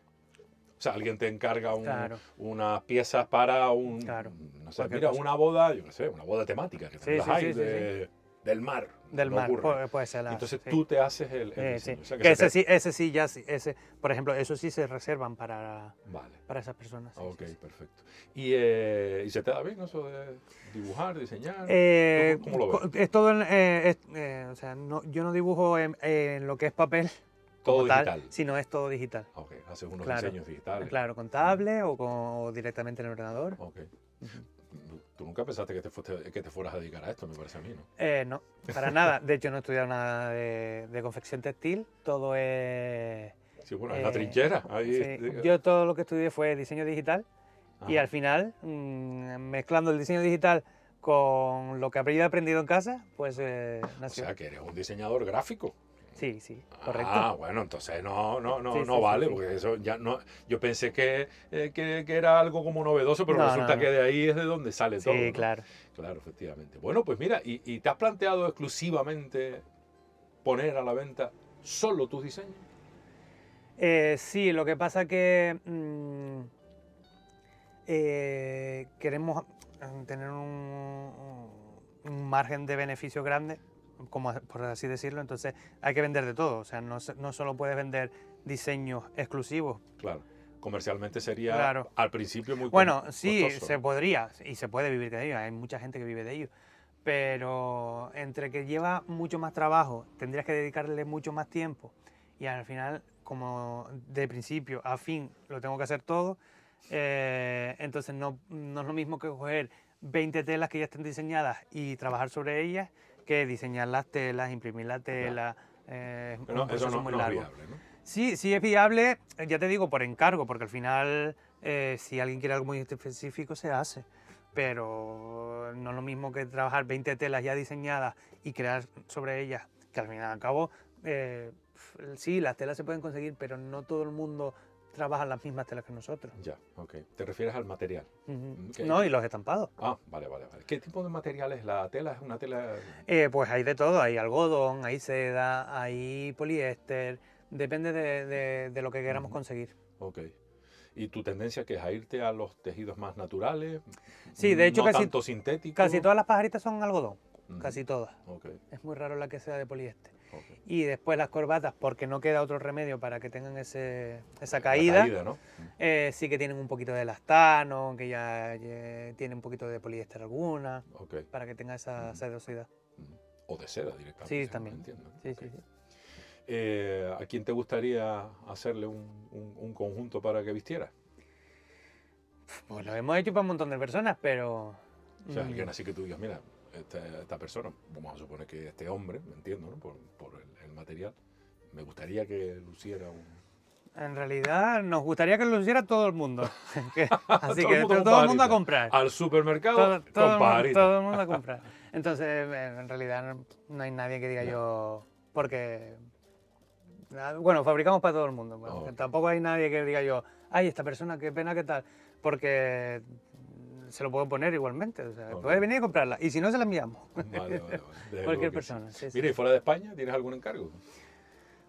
O sea, alguien te encarga un- Claro. unas piezas para un. Claro. No sé, Cualquier mira, cosa. una boda, yo qué sé, una boda temática, que Sí, sí, sí, de- del mar. Del no mar, ocurre. puede, ser la... Entonces tú te haces el, el Eh, diseño. sí. O sea, que Que se ese sí, ese sí ya, sí, ese, por ejemplo, eso sí se reservan para, Vale. para esas personas. Ok, perfecto. ¿Y, eh, ¿Y se te da bien eso de dibujar, diseñar? Eh, ¿Cómo, cómo lo ves? es todo, en- eh, es- eh, o sea, no, yo no dibujo en, en lo que es papel Todo tal, digital. sino es todo digital. Ok, haces unos Claro. diseños digitales. Claro, con tablet o, con, o directamente en el ordenador. Ok. Tú nunca pensaste que te, fuiste- que te fueras a dedicar a esto, me parece a mí, ¿no? Eh, no, para nada. De hecho, no he estudiado nada de, de confección textil. Todo es... Sí, bueno, en la Eh, trinchera. Ahí, sí, Yo todo lo que estudié fue diseño digital y ajá. al final, mm, mezclando el diseño digital con lo que habría aprendido en casa, pues eh, O nació. sea, que eres un diseñador gráfico. Sí, sí, correcto. Ah, bueno, entonces no, no, no, Sí, no sí, vale, sí, porque eso ya no. Yo pensé que, eh, que, que era algo como novedoso, pero No, resulta no. que de ahí es de donde sale todo. sí, claro. Claro, efectivamente. Bueno, pues mira, y, y te has planteado exclusivamente poner a la venta solo tus diseños? Eh, sí, lo que pasa que mm, eh, queremos tener un, un margen de beneficio grande, como por así decirlo, entonces hay que vender de todo, o sea, no, no solo puedes vender diseños exclusivos. Claro. Comercialmente sería Claro. al principio muy Bueno, co- sí, costoso, se podría y se puede vivir de ello, hay mucha gente que vive de ello, pero entre que lleva mucho más trabajo, tendrías que dedicarle mucho más tiempo y al final, como de principio a fin lo tengo que hacer todo, eh, entonces no, no es lo mismo que coger 20 telas que ya estén diseñadas y trabajar sobre ellas que diseñar las telas, imprimir la tela. eh, es Pero un no, eso no, muy no es largo. viable, ¿no? Sí, sí es viable, eh, ya te digo, por encargo, porque al final, eh, si alguien quiere algo muy específico, se hace. Pero no es lo mismo que trabajar 20 telas ya diseñadas y crear sobre ellas, que al fin y al cabo, eh, sí, las telas se pueden conseguir, pero no todo el mundo trabaja las mismas telas que nosotros. Ya, ok. ¿Te refieres al material? No, y los estampados. Ah, vale, vale, vale. ¿Qué tipo de material es la tela? ¿Es una tela...? Eh, pues hay de todo, hay algodón, hay seda, hay poliéster, depende de, de- de lo que queramos conseguir. Ok. ¿Y tu tendencia que es a irte a los tejidos más naturales? Sí, de hecho no casi- tanto. Casi todas las pajaritas son algodón, casi todas. Ok, Es muy raro la que sea de poliéster. Y después las corbatas, porque no queda otro remedio para que tengan ese, esa caída, ¿no? eh, sí que tienen un poquito de elastano, que ya tiene un poquito de poliéster alguna, Ok. para que tenga esa sedosidad. O de seda directamente. Sí, también. Sí, sí, sí. Eh, ¿A quién te gustaría hacerle un, un- un conjunto para que vistiera? Pues lo hemos hecho para un montón de personas, pero... O sea, mm, alguien así que tú digas, mira, esta, esta persona, vamos a suponer que este hombre, me entiendo, ¿no? Por, por el, el material, me gustaría que luciera un... En realidad nos gustaría que lo hiciera todo el mundo. Así Todo que el mundo todo, el mundo a comprar. Al supermercado todo, todo el todo el mundo a comprar. Entonces, en realidad no, no hay nadie que diga Ya. yo, porque, ah, bueno, fabricamos para todo el mundo. bueno, Oh, que ok. Tampoco hay nadie que diga yo, ay, esta persona, qué pena, qué tal, porque se lo puedo poner igualmente. O sea, Ok. puede venir y comprarla, y si no, se la enviamos. Vale, vale, vale. Cualquier persona. sí, sí. Mira, ¿y fuera de España tienes algún encargo?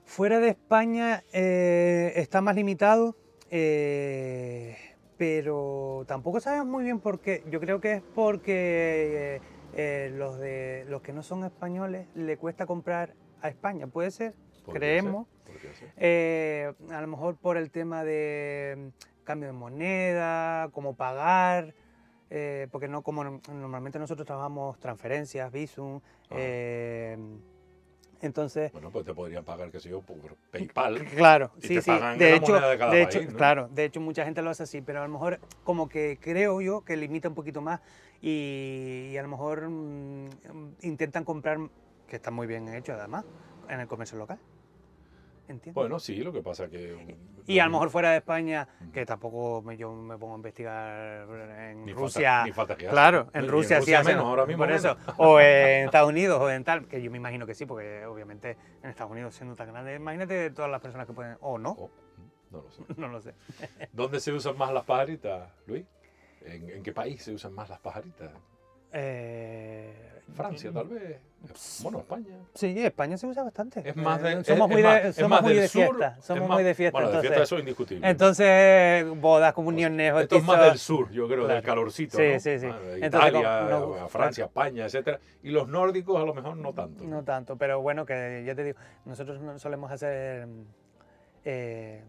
Fuera de España eh, está más limitado, eh, pero tampoco sabemos muy bien por qué. Yo creo que es porque eh, eh, los, de, los que no son españoles le cuesta comprar a España, puede ser, creemos. ser, a lo mejor por el tema de mm, cambio de moneda, cómo pagar, eh, porque no como no- normalmente nosotros trabajamos transferencias, Visum, Ah. eh, entonces Bueno, pues te podrían pagar, qué sé yo, por PayPal. Claro, Y sí, te sí. pagan De la hecho, de cada de país, hecho, ¿no? claro, de hecho mucha gente lo hace así, pero a lo mejor como que creo yo que limita un poquito más y, y a lo mejor mm, intentan comprar, que está muy bien hecho además, en el comercio local. ¿Entiendes? Bueno, sí, lo que pasa que... y a lo mejor fuera de España, Ujú. que tampoco me, yo me pongo a investigar en Ni Rusia. falta- ni falta que hace. Claro, en Rusia sí hacen. menos, ahora mismo por menos. eso. O en Estados Unidos o en tal, que yo me imagino que sí, porque obviamente en Estados Unidos siendo tan grande, imagínate todas las personas que pueden, o no, Oh, no lo sé. no lo sé. ¿Dónde se usan más las pajaritas, Luis? ¿En, en qué país se usan más las pajaritas? Eh, Francia, tal vez. Bueno, España. Sí, España se usa bastante. Es más de, Eh, somos es muy más- de, es somos más muy de sur, fiesta. es Somos más- muy de fiesta. Bueno, de entonces, fiesta eso es indiscutible. entonces, bodas, comuniones, Esto es más del sur, yo creo, del calorcito. Sí, ¿no? sí, sí. Ah, Entonces, Italia, no, Francia, España, etcétera. Y los nórdicos a lo mejor no tanto. No tanto, pero bueno, que ya te digo, nosotros no- solemos hacer eh,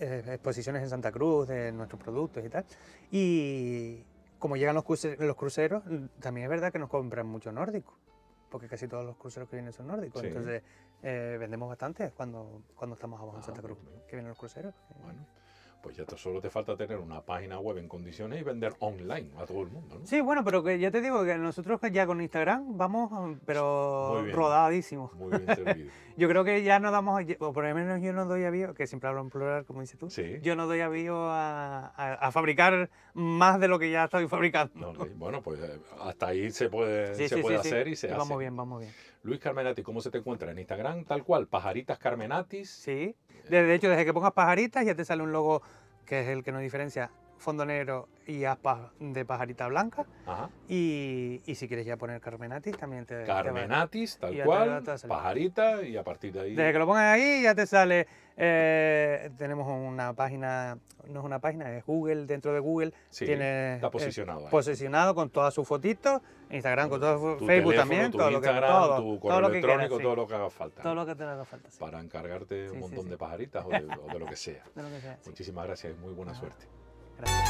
exposiciones en Santa Cruz de nuestros productos y tal. Y como llegan los, cruce- los cruceros, también es verdad que nos compran mucho nórdico, porque casi todos los cruceros que vienen son nórdicos. Sí. Entonces eh, vendemos bastante cuando, cuando estamos abajo en Ah, Santa Cruz, que vienen los cruceros. Bueno, pues ya te- solo te falta tener una página web en condiciones y vender online a todo el mundo. ¿no? Sí, bueno, pero que ya te digo que nosotros ya con Instagram vamos, mm, pero bien. rodadísimos. Muy bien servido. Yo creo que ya no damos, o por lo menos yo no doy avío, que siempre hablo en plural, como dices tú, Sí. yo no doy avío a, a- a fabricar más de lo que ya estoy fabricando. No, bueno, pues eh, hasta ahí se puede, Sí, se sí, puede hacer y se hace. Vamos bien, vamos bien. Luis Carmenati, ¿cómo se te encuentra en Instagram? Tal cual, Pajaritas Carmenatis. Sí. De, hecho, desde que pongas pajaritas ya te sale un logo que es el que nos diferencia fondo negro y aspas de pajarita blanca. Ajá. Y, y si quieres ya poner Carmenatis, también te. Carmenatis, tal te- cual, te pajarita y a partir de ahí. Desde que lo pongas ahí ya te sale. eh, tenemos una página, no es una página, es Google, dentro de Google. Sí, tiene, está eh, posicionado posicionado con todas sus fotitos, Instagram con tu Facebook teléfono, también, tu todo lo que Instagram, todo, tu todo correo lo que electrónico, quieras, sí. todo lo que haga falta. Todo lo que te haga falta, sí. Para encargarte un montón de pajaritas o de, o de lo que sea. De lo que sea, sí. Muchísimas gracias y muy buena suerte. Gracias.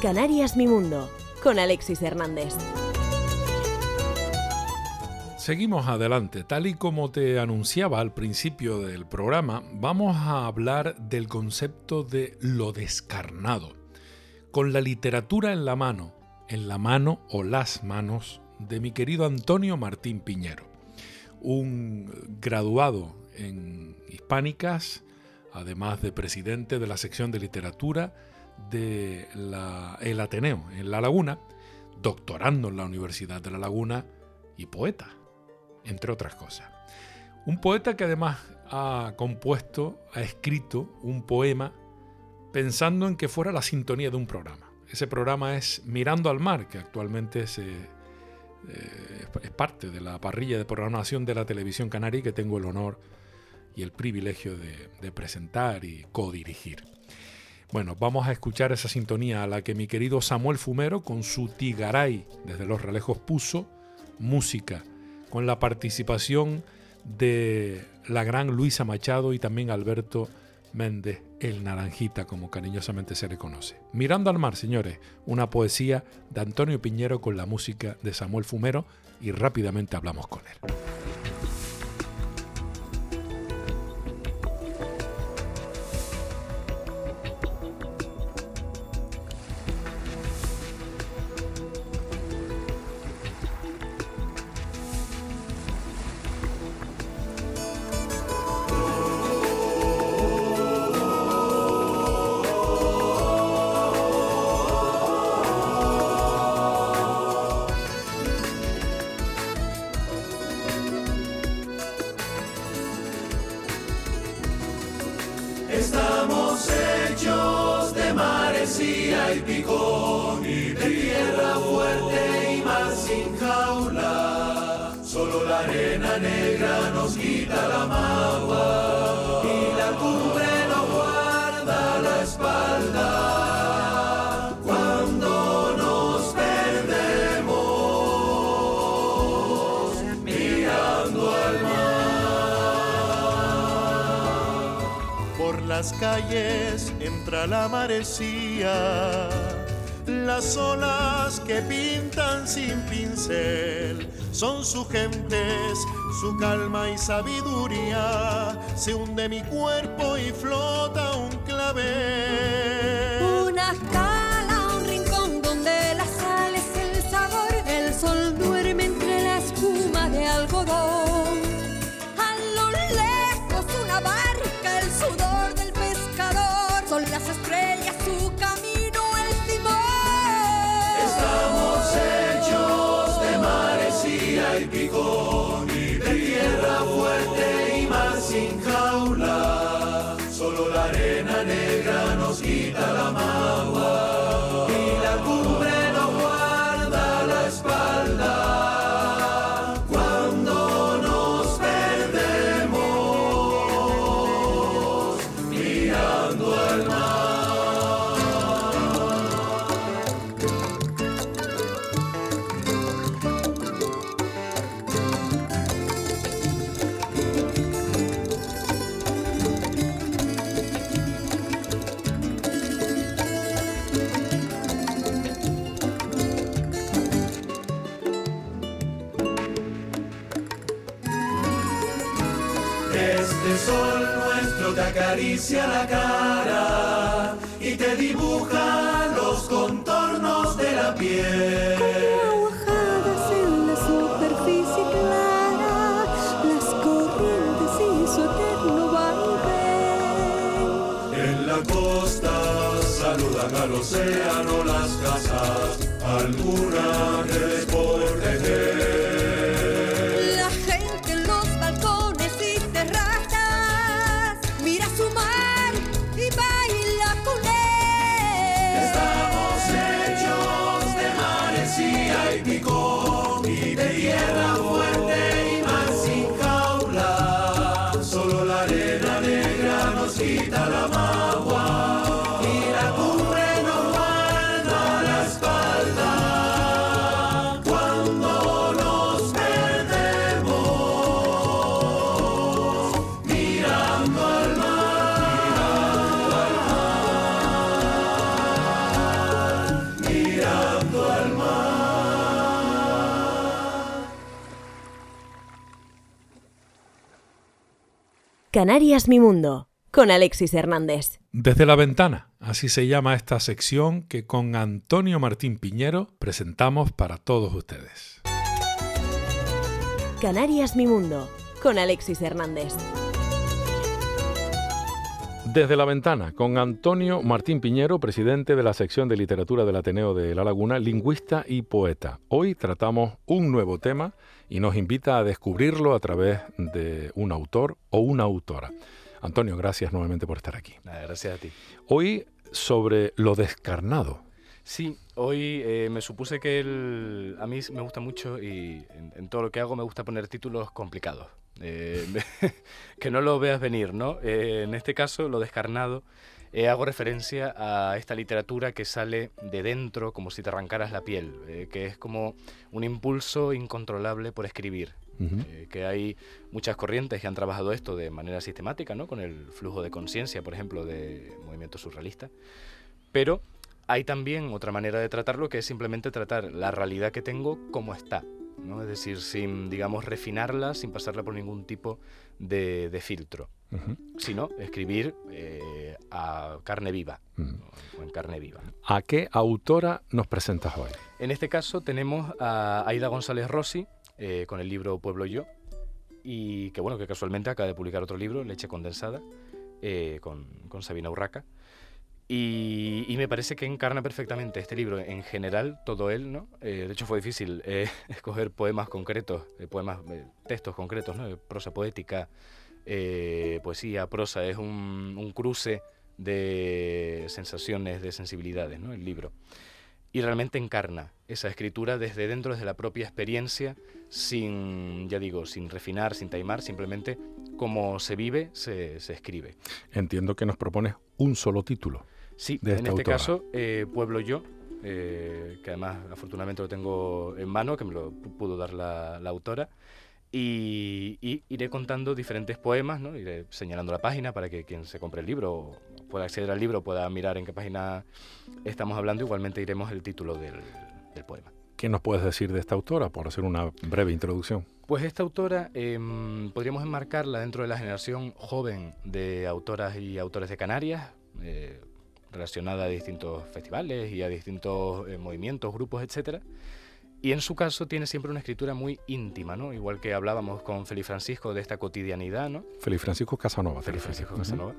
Canarias Mi Mundo, con Alexis Hernández. Seguimos adelante. Tal y como te anunciaba al principio del programa, vamos a hablar del concepto de lo descarnado. Con la literatura en la mano, en la mano o las manos de mi querido Antonio Martín Piñero, un graduado en hispánicas, además de presidente de la sección de literatura de el Ateneo en La Laguna, doctorando en la Universidad de La Laguna y poeta entre otras cosas. Un poeta que además ha compuesto, ha escrito un poema pensando en que fuera la sintonía de un programa. Ese programa es Mirando al Mar, que actualmente eh, es parte de la parrilla de programación de la televisión canaria y que tengo el honor y el privilegio de, presentar y codirigir. Bueno, vamos a escuchar esa sintonía a la que mi querido Samuel Fumero con su Tigaray desde los relejos puso música con la participación de la gran Luisa Machado y también Alberto Méndez, el Naranjita, como cariñosamente se le conoce. Mirando al mar, señores, una poesía de Antonio Piñero con la música de Samuel Fumero y rápidamente hablamos con él. Las olas que pintan sin pincel son sus gentes, su calma y sabiduría. Se hunde mi cuerpo y flota un clavel. Picón y de tierra fuerte y mar sin jaula. Solo la arena negra nos quita la magua Canarias Mi Mundo, con Alexis Hernández. Desde la ventana, así se llama esta sección que con Antonio Martín Piñero presentamos para todos ustedes. Canarias Mi Mundo, con Alexis Hernández. Desde la ventana, con Antonio Martín Piñero, presidente de la sección de literatura del Ateneo de La Laguna, lingüista y poeta. Hoy tratamos un nuevo tema y nos invita a descubrirlo a través de un autor o una autora. Antonio, gracias nuevamente por estar aquí. Gracias a ti. Hoy sobre lo descarnado. Sí, hoy eh, me supuse que el- a mí me gusta mucho y en, en todo lo que hago me gusta poner títulos complicados. eh, que no lo veas venir, ¿no? Eh, en este caso, lo descarnado, eh, hago referencia a esta literatura que sale de dentro como si te arrancaras la piel, eh, que es como un impulso incontrolable por escribir. Eh, que hay muchas corrientes que han trabajado esto de manera sistemática, ¿no? con el flujo de conciencia, por ejemplo, de movimiento surrealista. Pero hay también otra manera de tratarlo que es simplemente tratar la realidad que tengo como está. ¿no? Es decir, sin, digamos, refinarla, sin pasarla por ningún tipo de, de filtro, Sino escribir eh, a carne viva. ¿no? o en carne viva. ¿A qué autora nos presentas hoy? En este caso tenemos a Aida González Rossi eh, con el libro Pueblo Yo y que bueno, que casualmente acaba de publicar otro libro, Leche Condensada, eh, con, con Sabina Urraca. Y, y me parece que encarna perfectamente este libro, en general, todo él, ¿no? Eh, de hecho fue difícil eh, escoger poemas concretos, poemas, textos concretos, ¿no? Prosa poética, eh, poesía, prosa, es un, un cruce de sensaciones, de sensibilidades, ¿no? El libro y realmente encarna esa escritura desde dentro, desde la propia experiencia, sin, ya digo, sin refinar, sin taimar, simplemente como se vive, se, se escribe. Entiendo que nos propones un solo título. Sí, De en este autora. caso, eh, Pueblo Yo, eh, que además afortunadamente lo tengo en mano, que me lo pu- pudo dar la, la autora, y, y iré contando diferentes poemas, ¿no? iré señalando la página para que quien se compre el libro pueda acceder al libro, pueda mirar en qué página estamos hablando, igualmente iremos el título del, del poema. ¿Qué nos puedes decir de esta autora, por hacer una breve introducción? Pues esta autora em, podríamos enmarcarla dentro de la generación joven de autoras y autores de Canarias, eh, relacionada a distintos festivales y a distintos eh, movimientos, grupos, etcétera. Y en su caso tiene siempre una escritura muy íntima, ¿no? Igual que hablábamos con Félix Francisco de esta cotidianidad, ¿no? Félix Francisco Casanova. refieres. Francisco. Casanova,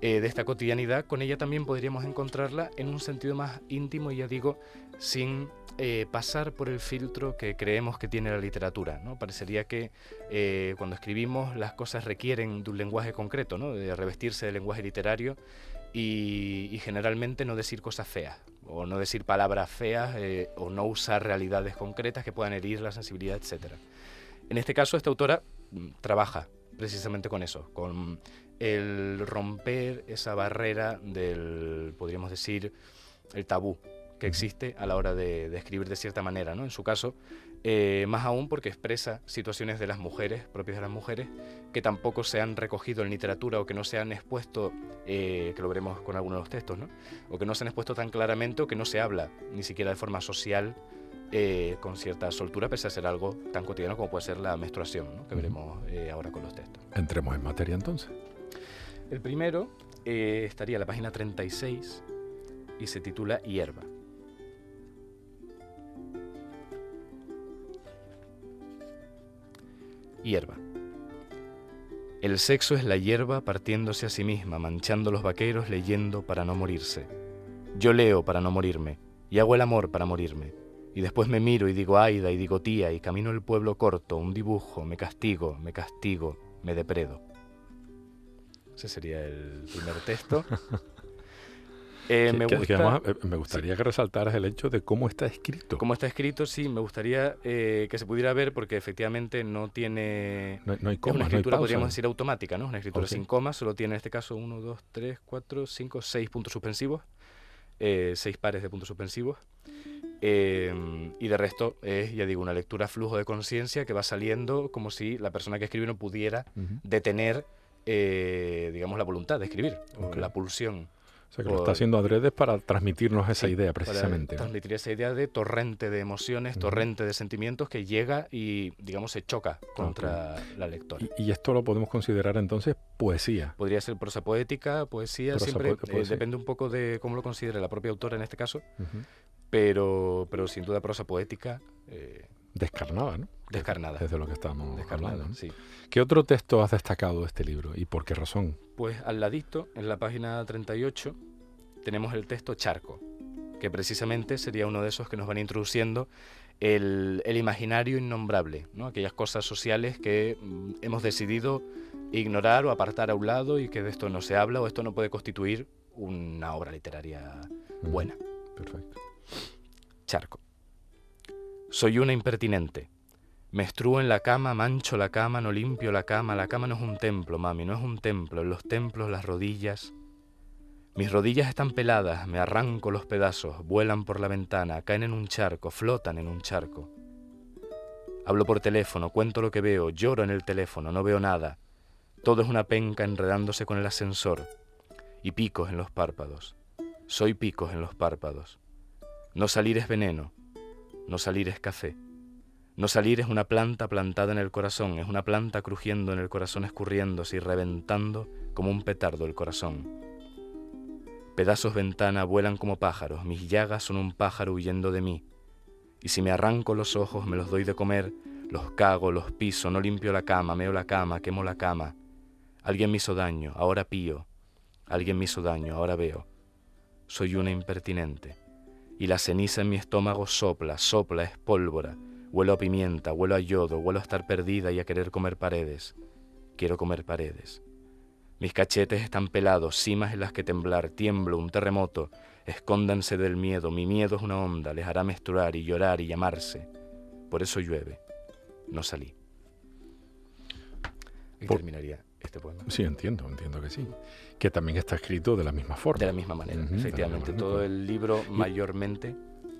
eh, de esta cotidianidad, con ella también podríamos encontrarla en un sentido más íntimo y ya digo, sin eh, pasar por el filtro que creemos que tiene la literatura. ¿no? Parecería que eh, cuando escribimos las cosas requieren de un lenguaje concreto, ¿no? de revestirse del lenguaje literario y, y generalmente no decir cosas feas o no decir palabras feas eh, o no usar realidades concretas que puedan herir la sensibilidad, etc. En este caso, esta autora mm, trabaja precisamente con eso, con el romper esa barrera del, podríamos decir, el tabú que existe a la hora de, de escribir de cierta manera, ¿no? En su caso, eh, más aún porque expresa situaciones de las mujeres, propias de las mujeres, que tampoco se han recogido en literatura o que no se han expuesto, eh, que lo veremos con algunos de los textos, ¿no? O que no se han expuesto tan claramente o que no se habla ni siquiera de forma social eh, con cierta soltura, pese a ser algo tan cotidiano como puede ser la menstruación, ¿no? que veremos ahora con los textos. Entremos en materia entonces. El primero estaría en la página 36 y se titula Hierba. Hierba. El sexo es la hierba partiéndose a sí misma, manchando los vaqueros leyendo para no morirse. Yo leo para no morirme, y hago el amor para morirme. Y después me miro y digo Aida y digo tía, y camino el pueblo corto, un dibujo, me castigo, me castigo, me depredo. Ese sería el primer texto. Eh, Que- me, que- gusta, que además, eh, me gustaría que resaltaras el hecho de cómo está escrito. como está escrito, sí, me gustaría eh, que se pudiera ver porque efectivamente no tiene... No, hay- no hay Es comas, una no escritura, podríamos decir, automática, ¿no? Una escritura sin comas, solo tiene en este caso 1, 2, 3, 4, 5, 6 puntos suspensivos, eh, seis pares de puntos suspensivos. eh, y de resto es, ya digo, una lectura a flujo de conciencia que va saliendo como si la persona que escribe no pudiera detener, eh, digamos, la voluntad de escribir, la pulsión. O sea, que lo está haciendo adrede para transmitirnos esa Sí, idea para precisamente. ¿no? transmitir esa idea de torrente de emociones, torrente de sentimientos que llega y, digamos, se choca contra la lectora. Y, y esto lo podemos considerar entonces poesía. Podría ser prosa poética, poesía, Prosa siempre eh, depende un poco de cómo lo considere la propia autora en este caso, pero, pero sin duda prosa poética eh, Descarnada, ¿no? descarnada. Es de lo que estamos Descarnada, hablando. ¿no? sí. ¿Qué otro texto has destacado de este libro y por qué razón? Pues al ladito, en la página 38, tenemos el texto Charco, que precisamente sería uno de esos que nos van introduciendo el, el imaginario innombrable, ¿no? aquellas cosas sociales que mm, hemos decidido ignorar o apartar a un lado y que de esto no se habla o esto no puede constituir una obra literaria buena. Perfecto. Charco. Soy una impertinente. Me estrúo en la cama, mancho la cama, no limpio la cama. La cama no es un templo, mami, no es un templo. En los templos las rodillas. Mis rodillas están peladas, me arranco los pedazos, vuelan por la ventana, caen en un charco, flotan en un charco. Hablo por teléfono, cuento lo que veo, lloro en el teléfono, no veo nada. Todo es una penca enredándose con el ascensor. Y picos en los párpados. Soy picos en los párpados. No salir es veneno. No salir es café. No salir es una planta plantada en el corazón, es una planta crujiendo en el corazón, escurriéndose y reventando como un petardo el corazón. Pedazos ventana vuelan como pájaros, mis llagas son un pájaro huyendo de mí. Y si me arranco los ojos, me los doy de comer, los cago, los piso, no limpio la cama, meo la cama, quemo la cama. Alguien me hizo daño, ahora pío. Alguien me hizo daño, ahora veo. Soy una impertinente y la ceniza en mi estómago sopla, sopla, es pólvora. Huelo a pimienta, huelo a yodo, huelo a estar perdida y a querer comer paredes. Quiero comer paredes. Mis cachetes están pelados, cimas en las que temblar, tiemblo, un terremoto. Escóndanse del miedo, mi miedo es una onda, les hará menstruar y llorar y llamarse. Por eso llueve. No salí. Y Por- terminaría este poema. Sí, entiendo, entiendo que sí. Que también está escrito de la misma forma. De la misma manera, de la efectivamente. misma Todo manera. el libro mayormente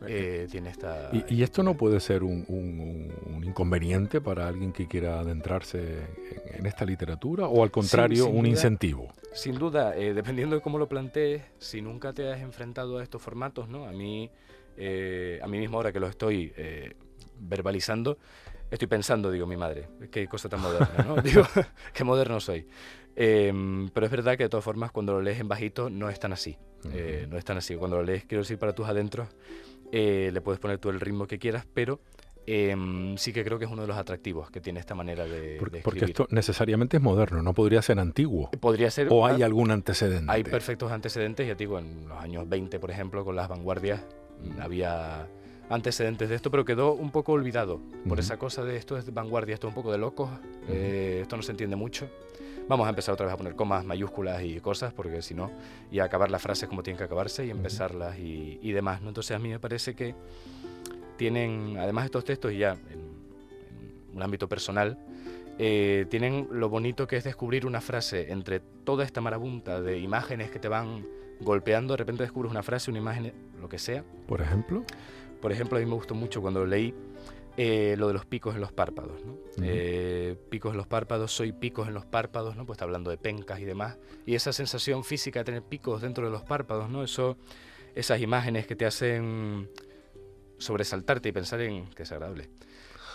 eh, tiene esta... Y, y esto no puede ser un, un- un inconveniente para alguien que quiera adentrarse en, en esta literatura o al contrario, sin un duda. incentivo. Sin duda, eh, dependiendo de cómo lo plantees, si nunca te has enfrentado a estos formatos, ¿no? A mí, eh, a mí mismo ahora que lo estoy eh, verbalizando, estoy pensando, digo, mi madre, qué cosa tan moderna, ¿no? digo, qué moderno soy. Em, pero es verdad que de todas formas, cuando lo lees en bajito, no es tan así. Eh, no es tan así. Cuando lo lees, quiero decir, para tus adentros, eh, le puedes poner tú el ritmo que quieras, pero em, sí que creo que es uno de los atractivos que tiene esta manera de, Por- de porque escribir. esto necesariamente es moderno, no podría ser antiguo. Podría ser... ¿O hay algún antecedente? hay perfectos antecedentes, ya te digo, en los años 20, por ejemplo, con las vanguardias, mm, había antecedentes de esto, pero quedó un poco olvidado por esa cosa de esto es vanguardia, esto es un poco de locos, eh, esto no se entiende mucho. Vamos a empezar otra vez a poner comas, mayúsculas y cosas, porque si no, y a acabar las frases como tienen que acabarse y empezarlas y, y demás. ¿no? Entonces a mí me parece que tienen, además estos textos, y ya en, en un ámbito personal, eh, tienen lo bonito que es descubrir una frase entre toda esta marabunta de imágenes que te van golpeando, de repente descubres una frase, una imagen, lo que sea. Por ejemplo, Por ejemplo, a mí me gustó mucho cuando leí eh, lo de los picos en los párpados. ¿no? Eh, picos en los párpados, soy picos en los párpados, ¿no? pues está hablando de pencas y demás. Y esa sensación física de tener picos dentro de los párpados, ¿no? Eso, esas imágenes que te hacen sobresaltarte y pensar en que es agradable.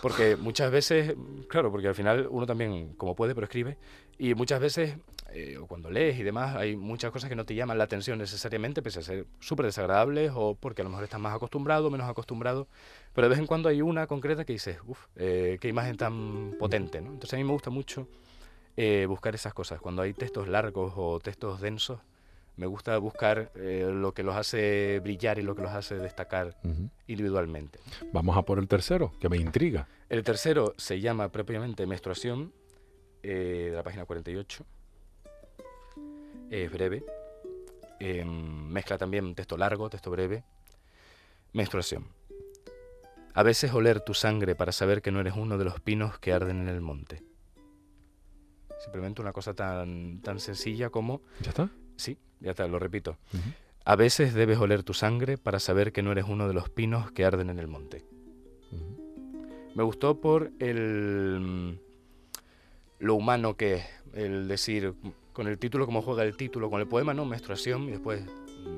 Porque muchas veces, claro, porque al final uno también, como puede, pero escribe, y muchas veces, eh, o cuando lees y demás, hay muchas cosas que no te llaman la atención necesariamente, pese a ser súper desagradables, o porque a lo mejor estás más acostumbrado, menos acostumbrado, pero de vez en cuando hay una concreta que dices, uff, qué imagen tan potente, ¿no? Entonces a mí me gusta mucho eh, buscar esas cosas. Cuando hay textos largos o textos densos, me gusta buscar eh, lo que los hace brillar y lo que los hace destacar individualmente. vamos a por el tercero, que me intriga. El tercero se llama propiamente Menstruación, eh, de la página 48. Es breve. em, mezcla también texto largo, texto breve. Menstruación. A veces oler tu sangre para saber que no eres uno de los pinos que arden en el monte. Simplemente una cosa tan, tan sencilla como... ¿Ya está? Sí, ya está, lo repito. A veces debes oler tu sangre para saber que no eres uno de los pinos que arden en el monte. Me gustó por el mm, lo humano que es, el decir, con el título como juega el título, con el poema, ¿no? Menstruación, y después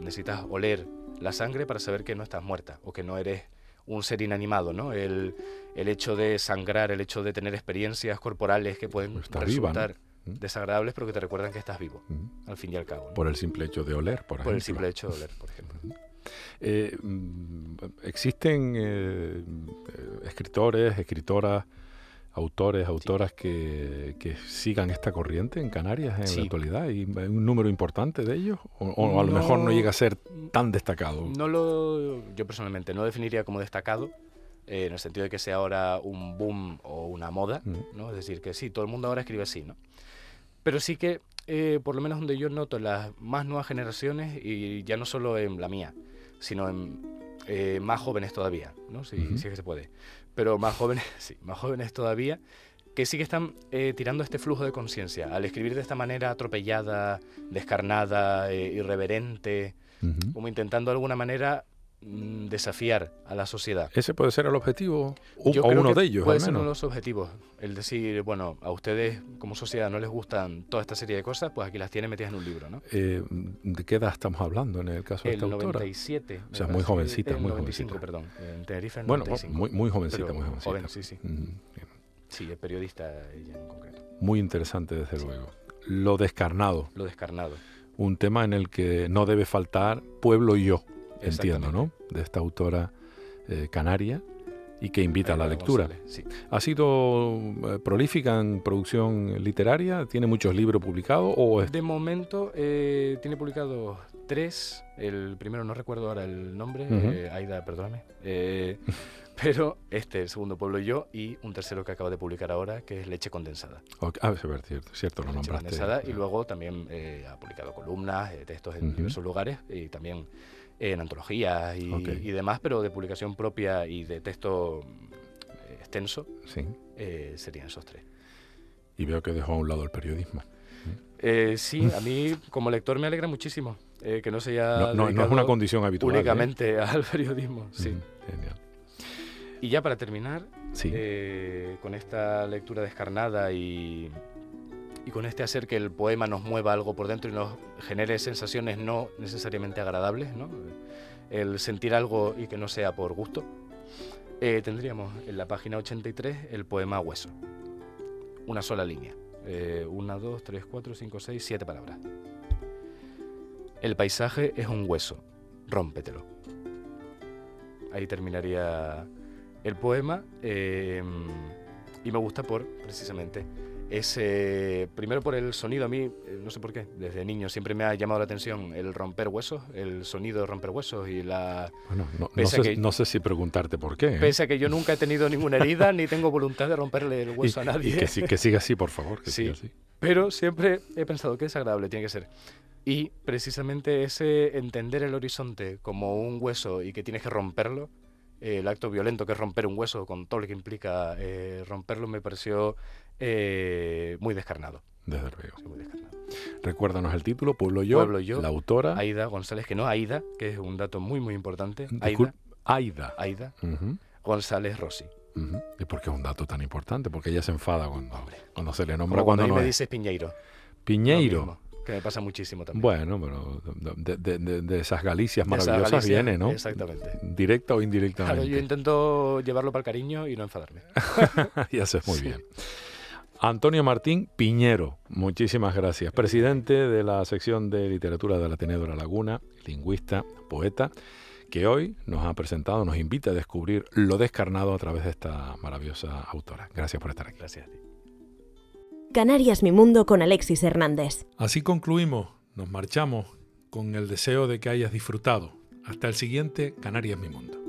necesitas oler la sangre para saber que no estás muerta o que no eres un ser inanimado, ¿no? El, el hecho de sangrar, el hecho de tener experiencias corporales que pueden Estás viva, ¿no? resultar Mm. desagradables, pero que te recuerdan que estás vivo, Ujú. al fin y al cabo. ¿no? Por el simple hecho de oler, por, Por ejemplo. el simple hecho de oler, por ejemplo. Eh, mm, existen eh, eh, escritores, escritoras, autores, autoras que, que sigan esta corriente en Canarias en Sí. la actualidad. ¿Y un número importante de ellos? ¿O, o a lo mejor no llega a ser tan destacado? No lo, yo personalmente no definiría como destacado, eh, en el sentido de que sea ahora un boom o una moda, Mm. ¿no? Es decir, que sí, todo el mundo ahora escribe así, ¿no? Pero sí que, eh, por lo menos donde yo noto las más nuevas generaciones, y ya no solo en la mía, sino en eh, más jóvenes todavía, ¿no? Si, si es que se puede. Pero más jóvenes, sí, más jóvenes todavía, que sí que están eh, tirando este flujo de conciencia. Al escribir de esta manera atropellada, descarnada, eh, irreverente, como intentando de alguna manera desafiar a la sociedad. ¿Ese puede ser el objetivo? Yo o creo uno que de ellos, puede al ser uno de los objetivos. El decir, bueno, a ustedes como sociedad no les gustan toda esta serie de cosas, pues aquí las tienen metidas en un libro, ¿no? Eh, ¿De qué edad estamos hablando en el caso de esta autora? 97. me O sea, muy jovencita, el muy 95, jovencita. perdón. En Tenerife, el Bueno, 95. muy, muy jovencita, Pero muy jovencita. joven, sí. Sí, es periodista ella en concreto. Muy interesante, desde luego. Lo descarnado. Lo descarnado. un tema en el que no debe faltar pueblo y yo, entiendo, ¿no? De esta autora eh, canaria y que invita a la lectura. Sí. ¿Ha sido eh, prolífica en producción literaria? ¿Tiene muchos libros publicados? ¿O es- De momento eh, tiene publicados tres. El primero no recuerdo ahora el nombre. Ujú. eh, Aida, perdóname. Eh, pero este, el segundo pueblo y yo, y un tercero que acaba de publicar ahora, que es Leche Condensada. o- ah, es cierto, cierto, lo Leche nombraste. Condensada, y luego también eh, ha publicado columnas, eh, textos en Ujú. diversos lugares y también en antologías y, demás, pero de publicación propia y de texto eh, extenso Sí. eh, serían esos tres. Y veo que dejó a un lado el periodismo. Eh, sí, a mí como lector me alegra muchísimo eh, que no se haya No, no- no es una condición habitual. únicamente al periodismo. Sí. Ujú, Genial. Y ya para terminar, Sí. con esta lectura descarnada y, y con este hacer que el poema nos mueva algo por dentro y nos genere sensaciones no necesariamente agradables, ¿no? el sentir algo y que no sea por gusto, eh, tendríamos en la página 83 el poema Hueso. Una sola línea. Eh, una, dos, tres, cuatro, cinco, seis, siete palabras. El paisaje es un hueso, rómpetelo. Ahí terminaría el poema eh, y me gusta por, precisamente, ese, primero por el sonido, a mí, eh, no sé por qué, desde niño siempre me ha llamado la atención el romper huesos, el sonido de romper huesos y la... Bueno, no, sé, que- no sé si preguntarte por qué. ¿eh? Pese a que yo nunca he tenido ninguna herida ni tengo voluntad de romperle el hueso a nadie. y que, siga así, por favor. Que Sí. siga así. Pero siempre he pensado que desagradable tiene que ser. Y precisamente ese entender el horizonte como un hueso y que tienes que romperlo, el acto violento que es romper un hueso con todo lo que implica eh, romperlo, me pareció eh, muy descarnado. Desde luego. sí, muy descarnado. Recuérdanos el título, Pueblo Yo, Pueblo Yo, la autora. Aida González, que no Aida, que es un dato muy, muy importante. Discul- Aida, Aida. Aida González Rossi. ¿Y por qué es un dato tan importante? Porque ella se enfada cuando, cuando se le nombra Como cuando cuando no me es. dices Piñeiro. Piñeiro. Que me pasa muchísimo también. Bueno, pero de, de- de- de esas Galicias esa maravillosas Galicia, viene, ¿no? Exactamente. Directa o Claro, indirectamente. yo intento llevarlo para el cariño y no enfadarme. y haces muy Sí. bien. Antonio Martín Piñero, muchísimas gracias. Presidente de la sección de literatura de la Ateneo de la Laguna, lingüista, poeta, que hoy nos ha presentado, nos invita a descubrir lo descarnado a través de esta maravillosa autora. Gracias por estar aquí. Gracias a ti. Canarias Mi Mundo con Alexis Hernández. Así concluimos, nos marchamos con el deseo de que hayas disfrutado. Hasta el siguiente Canarias Mi Mundo.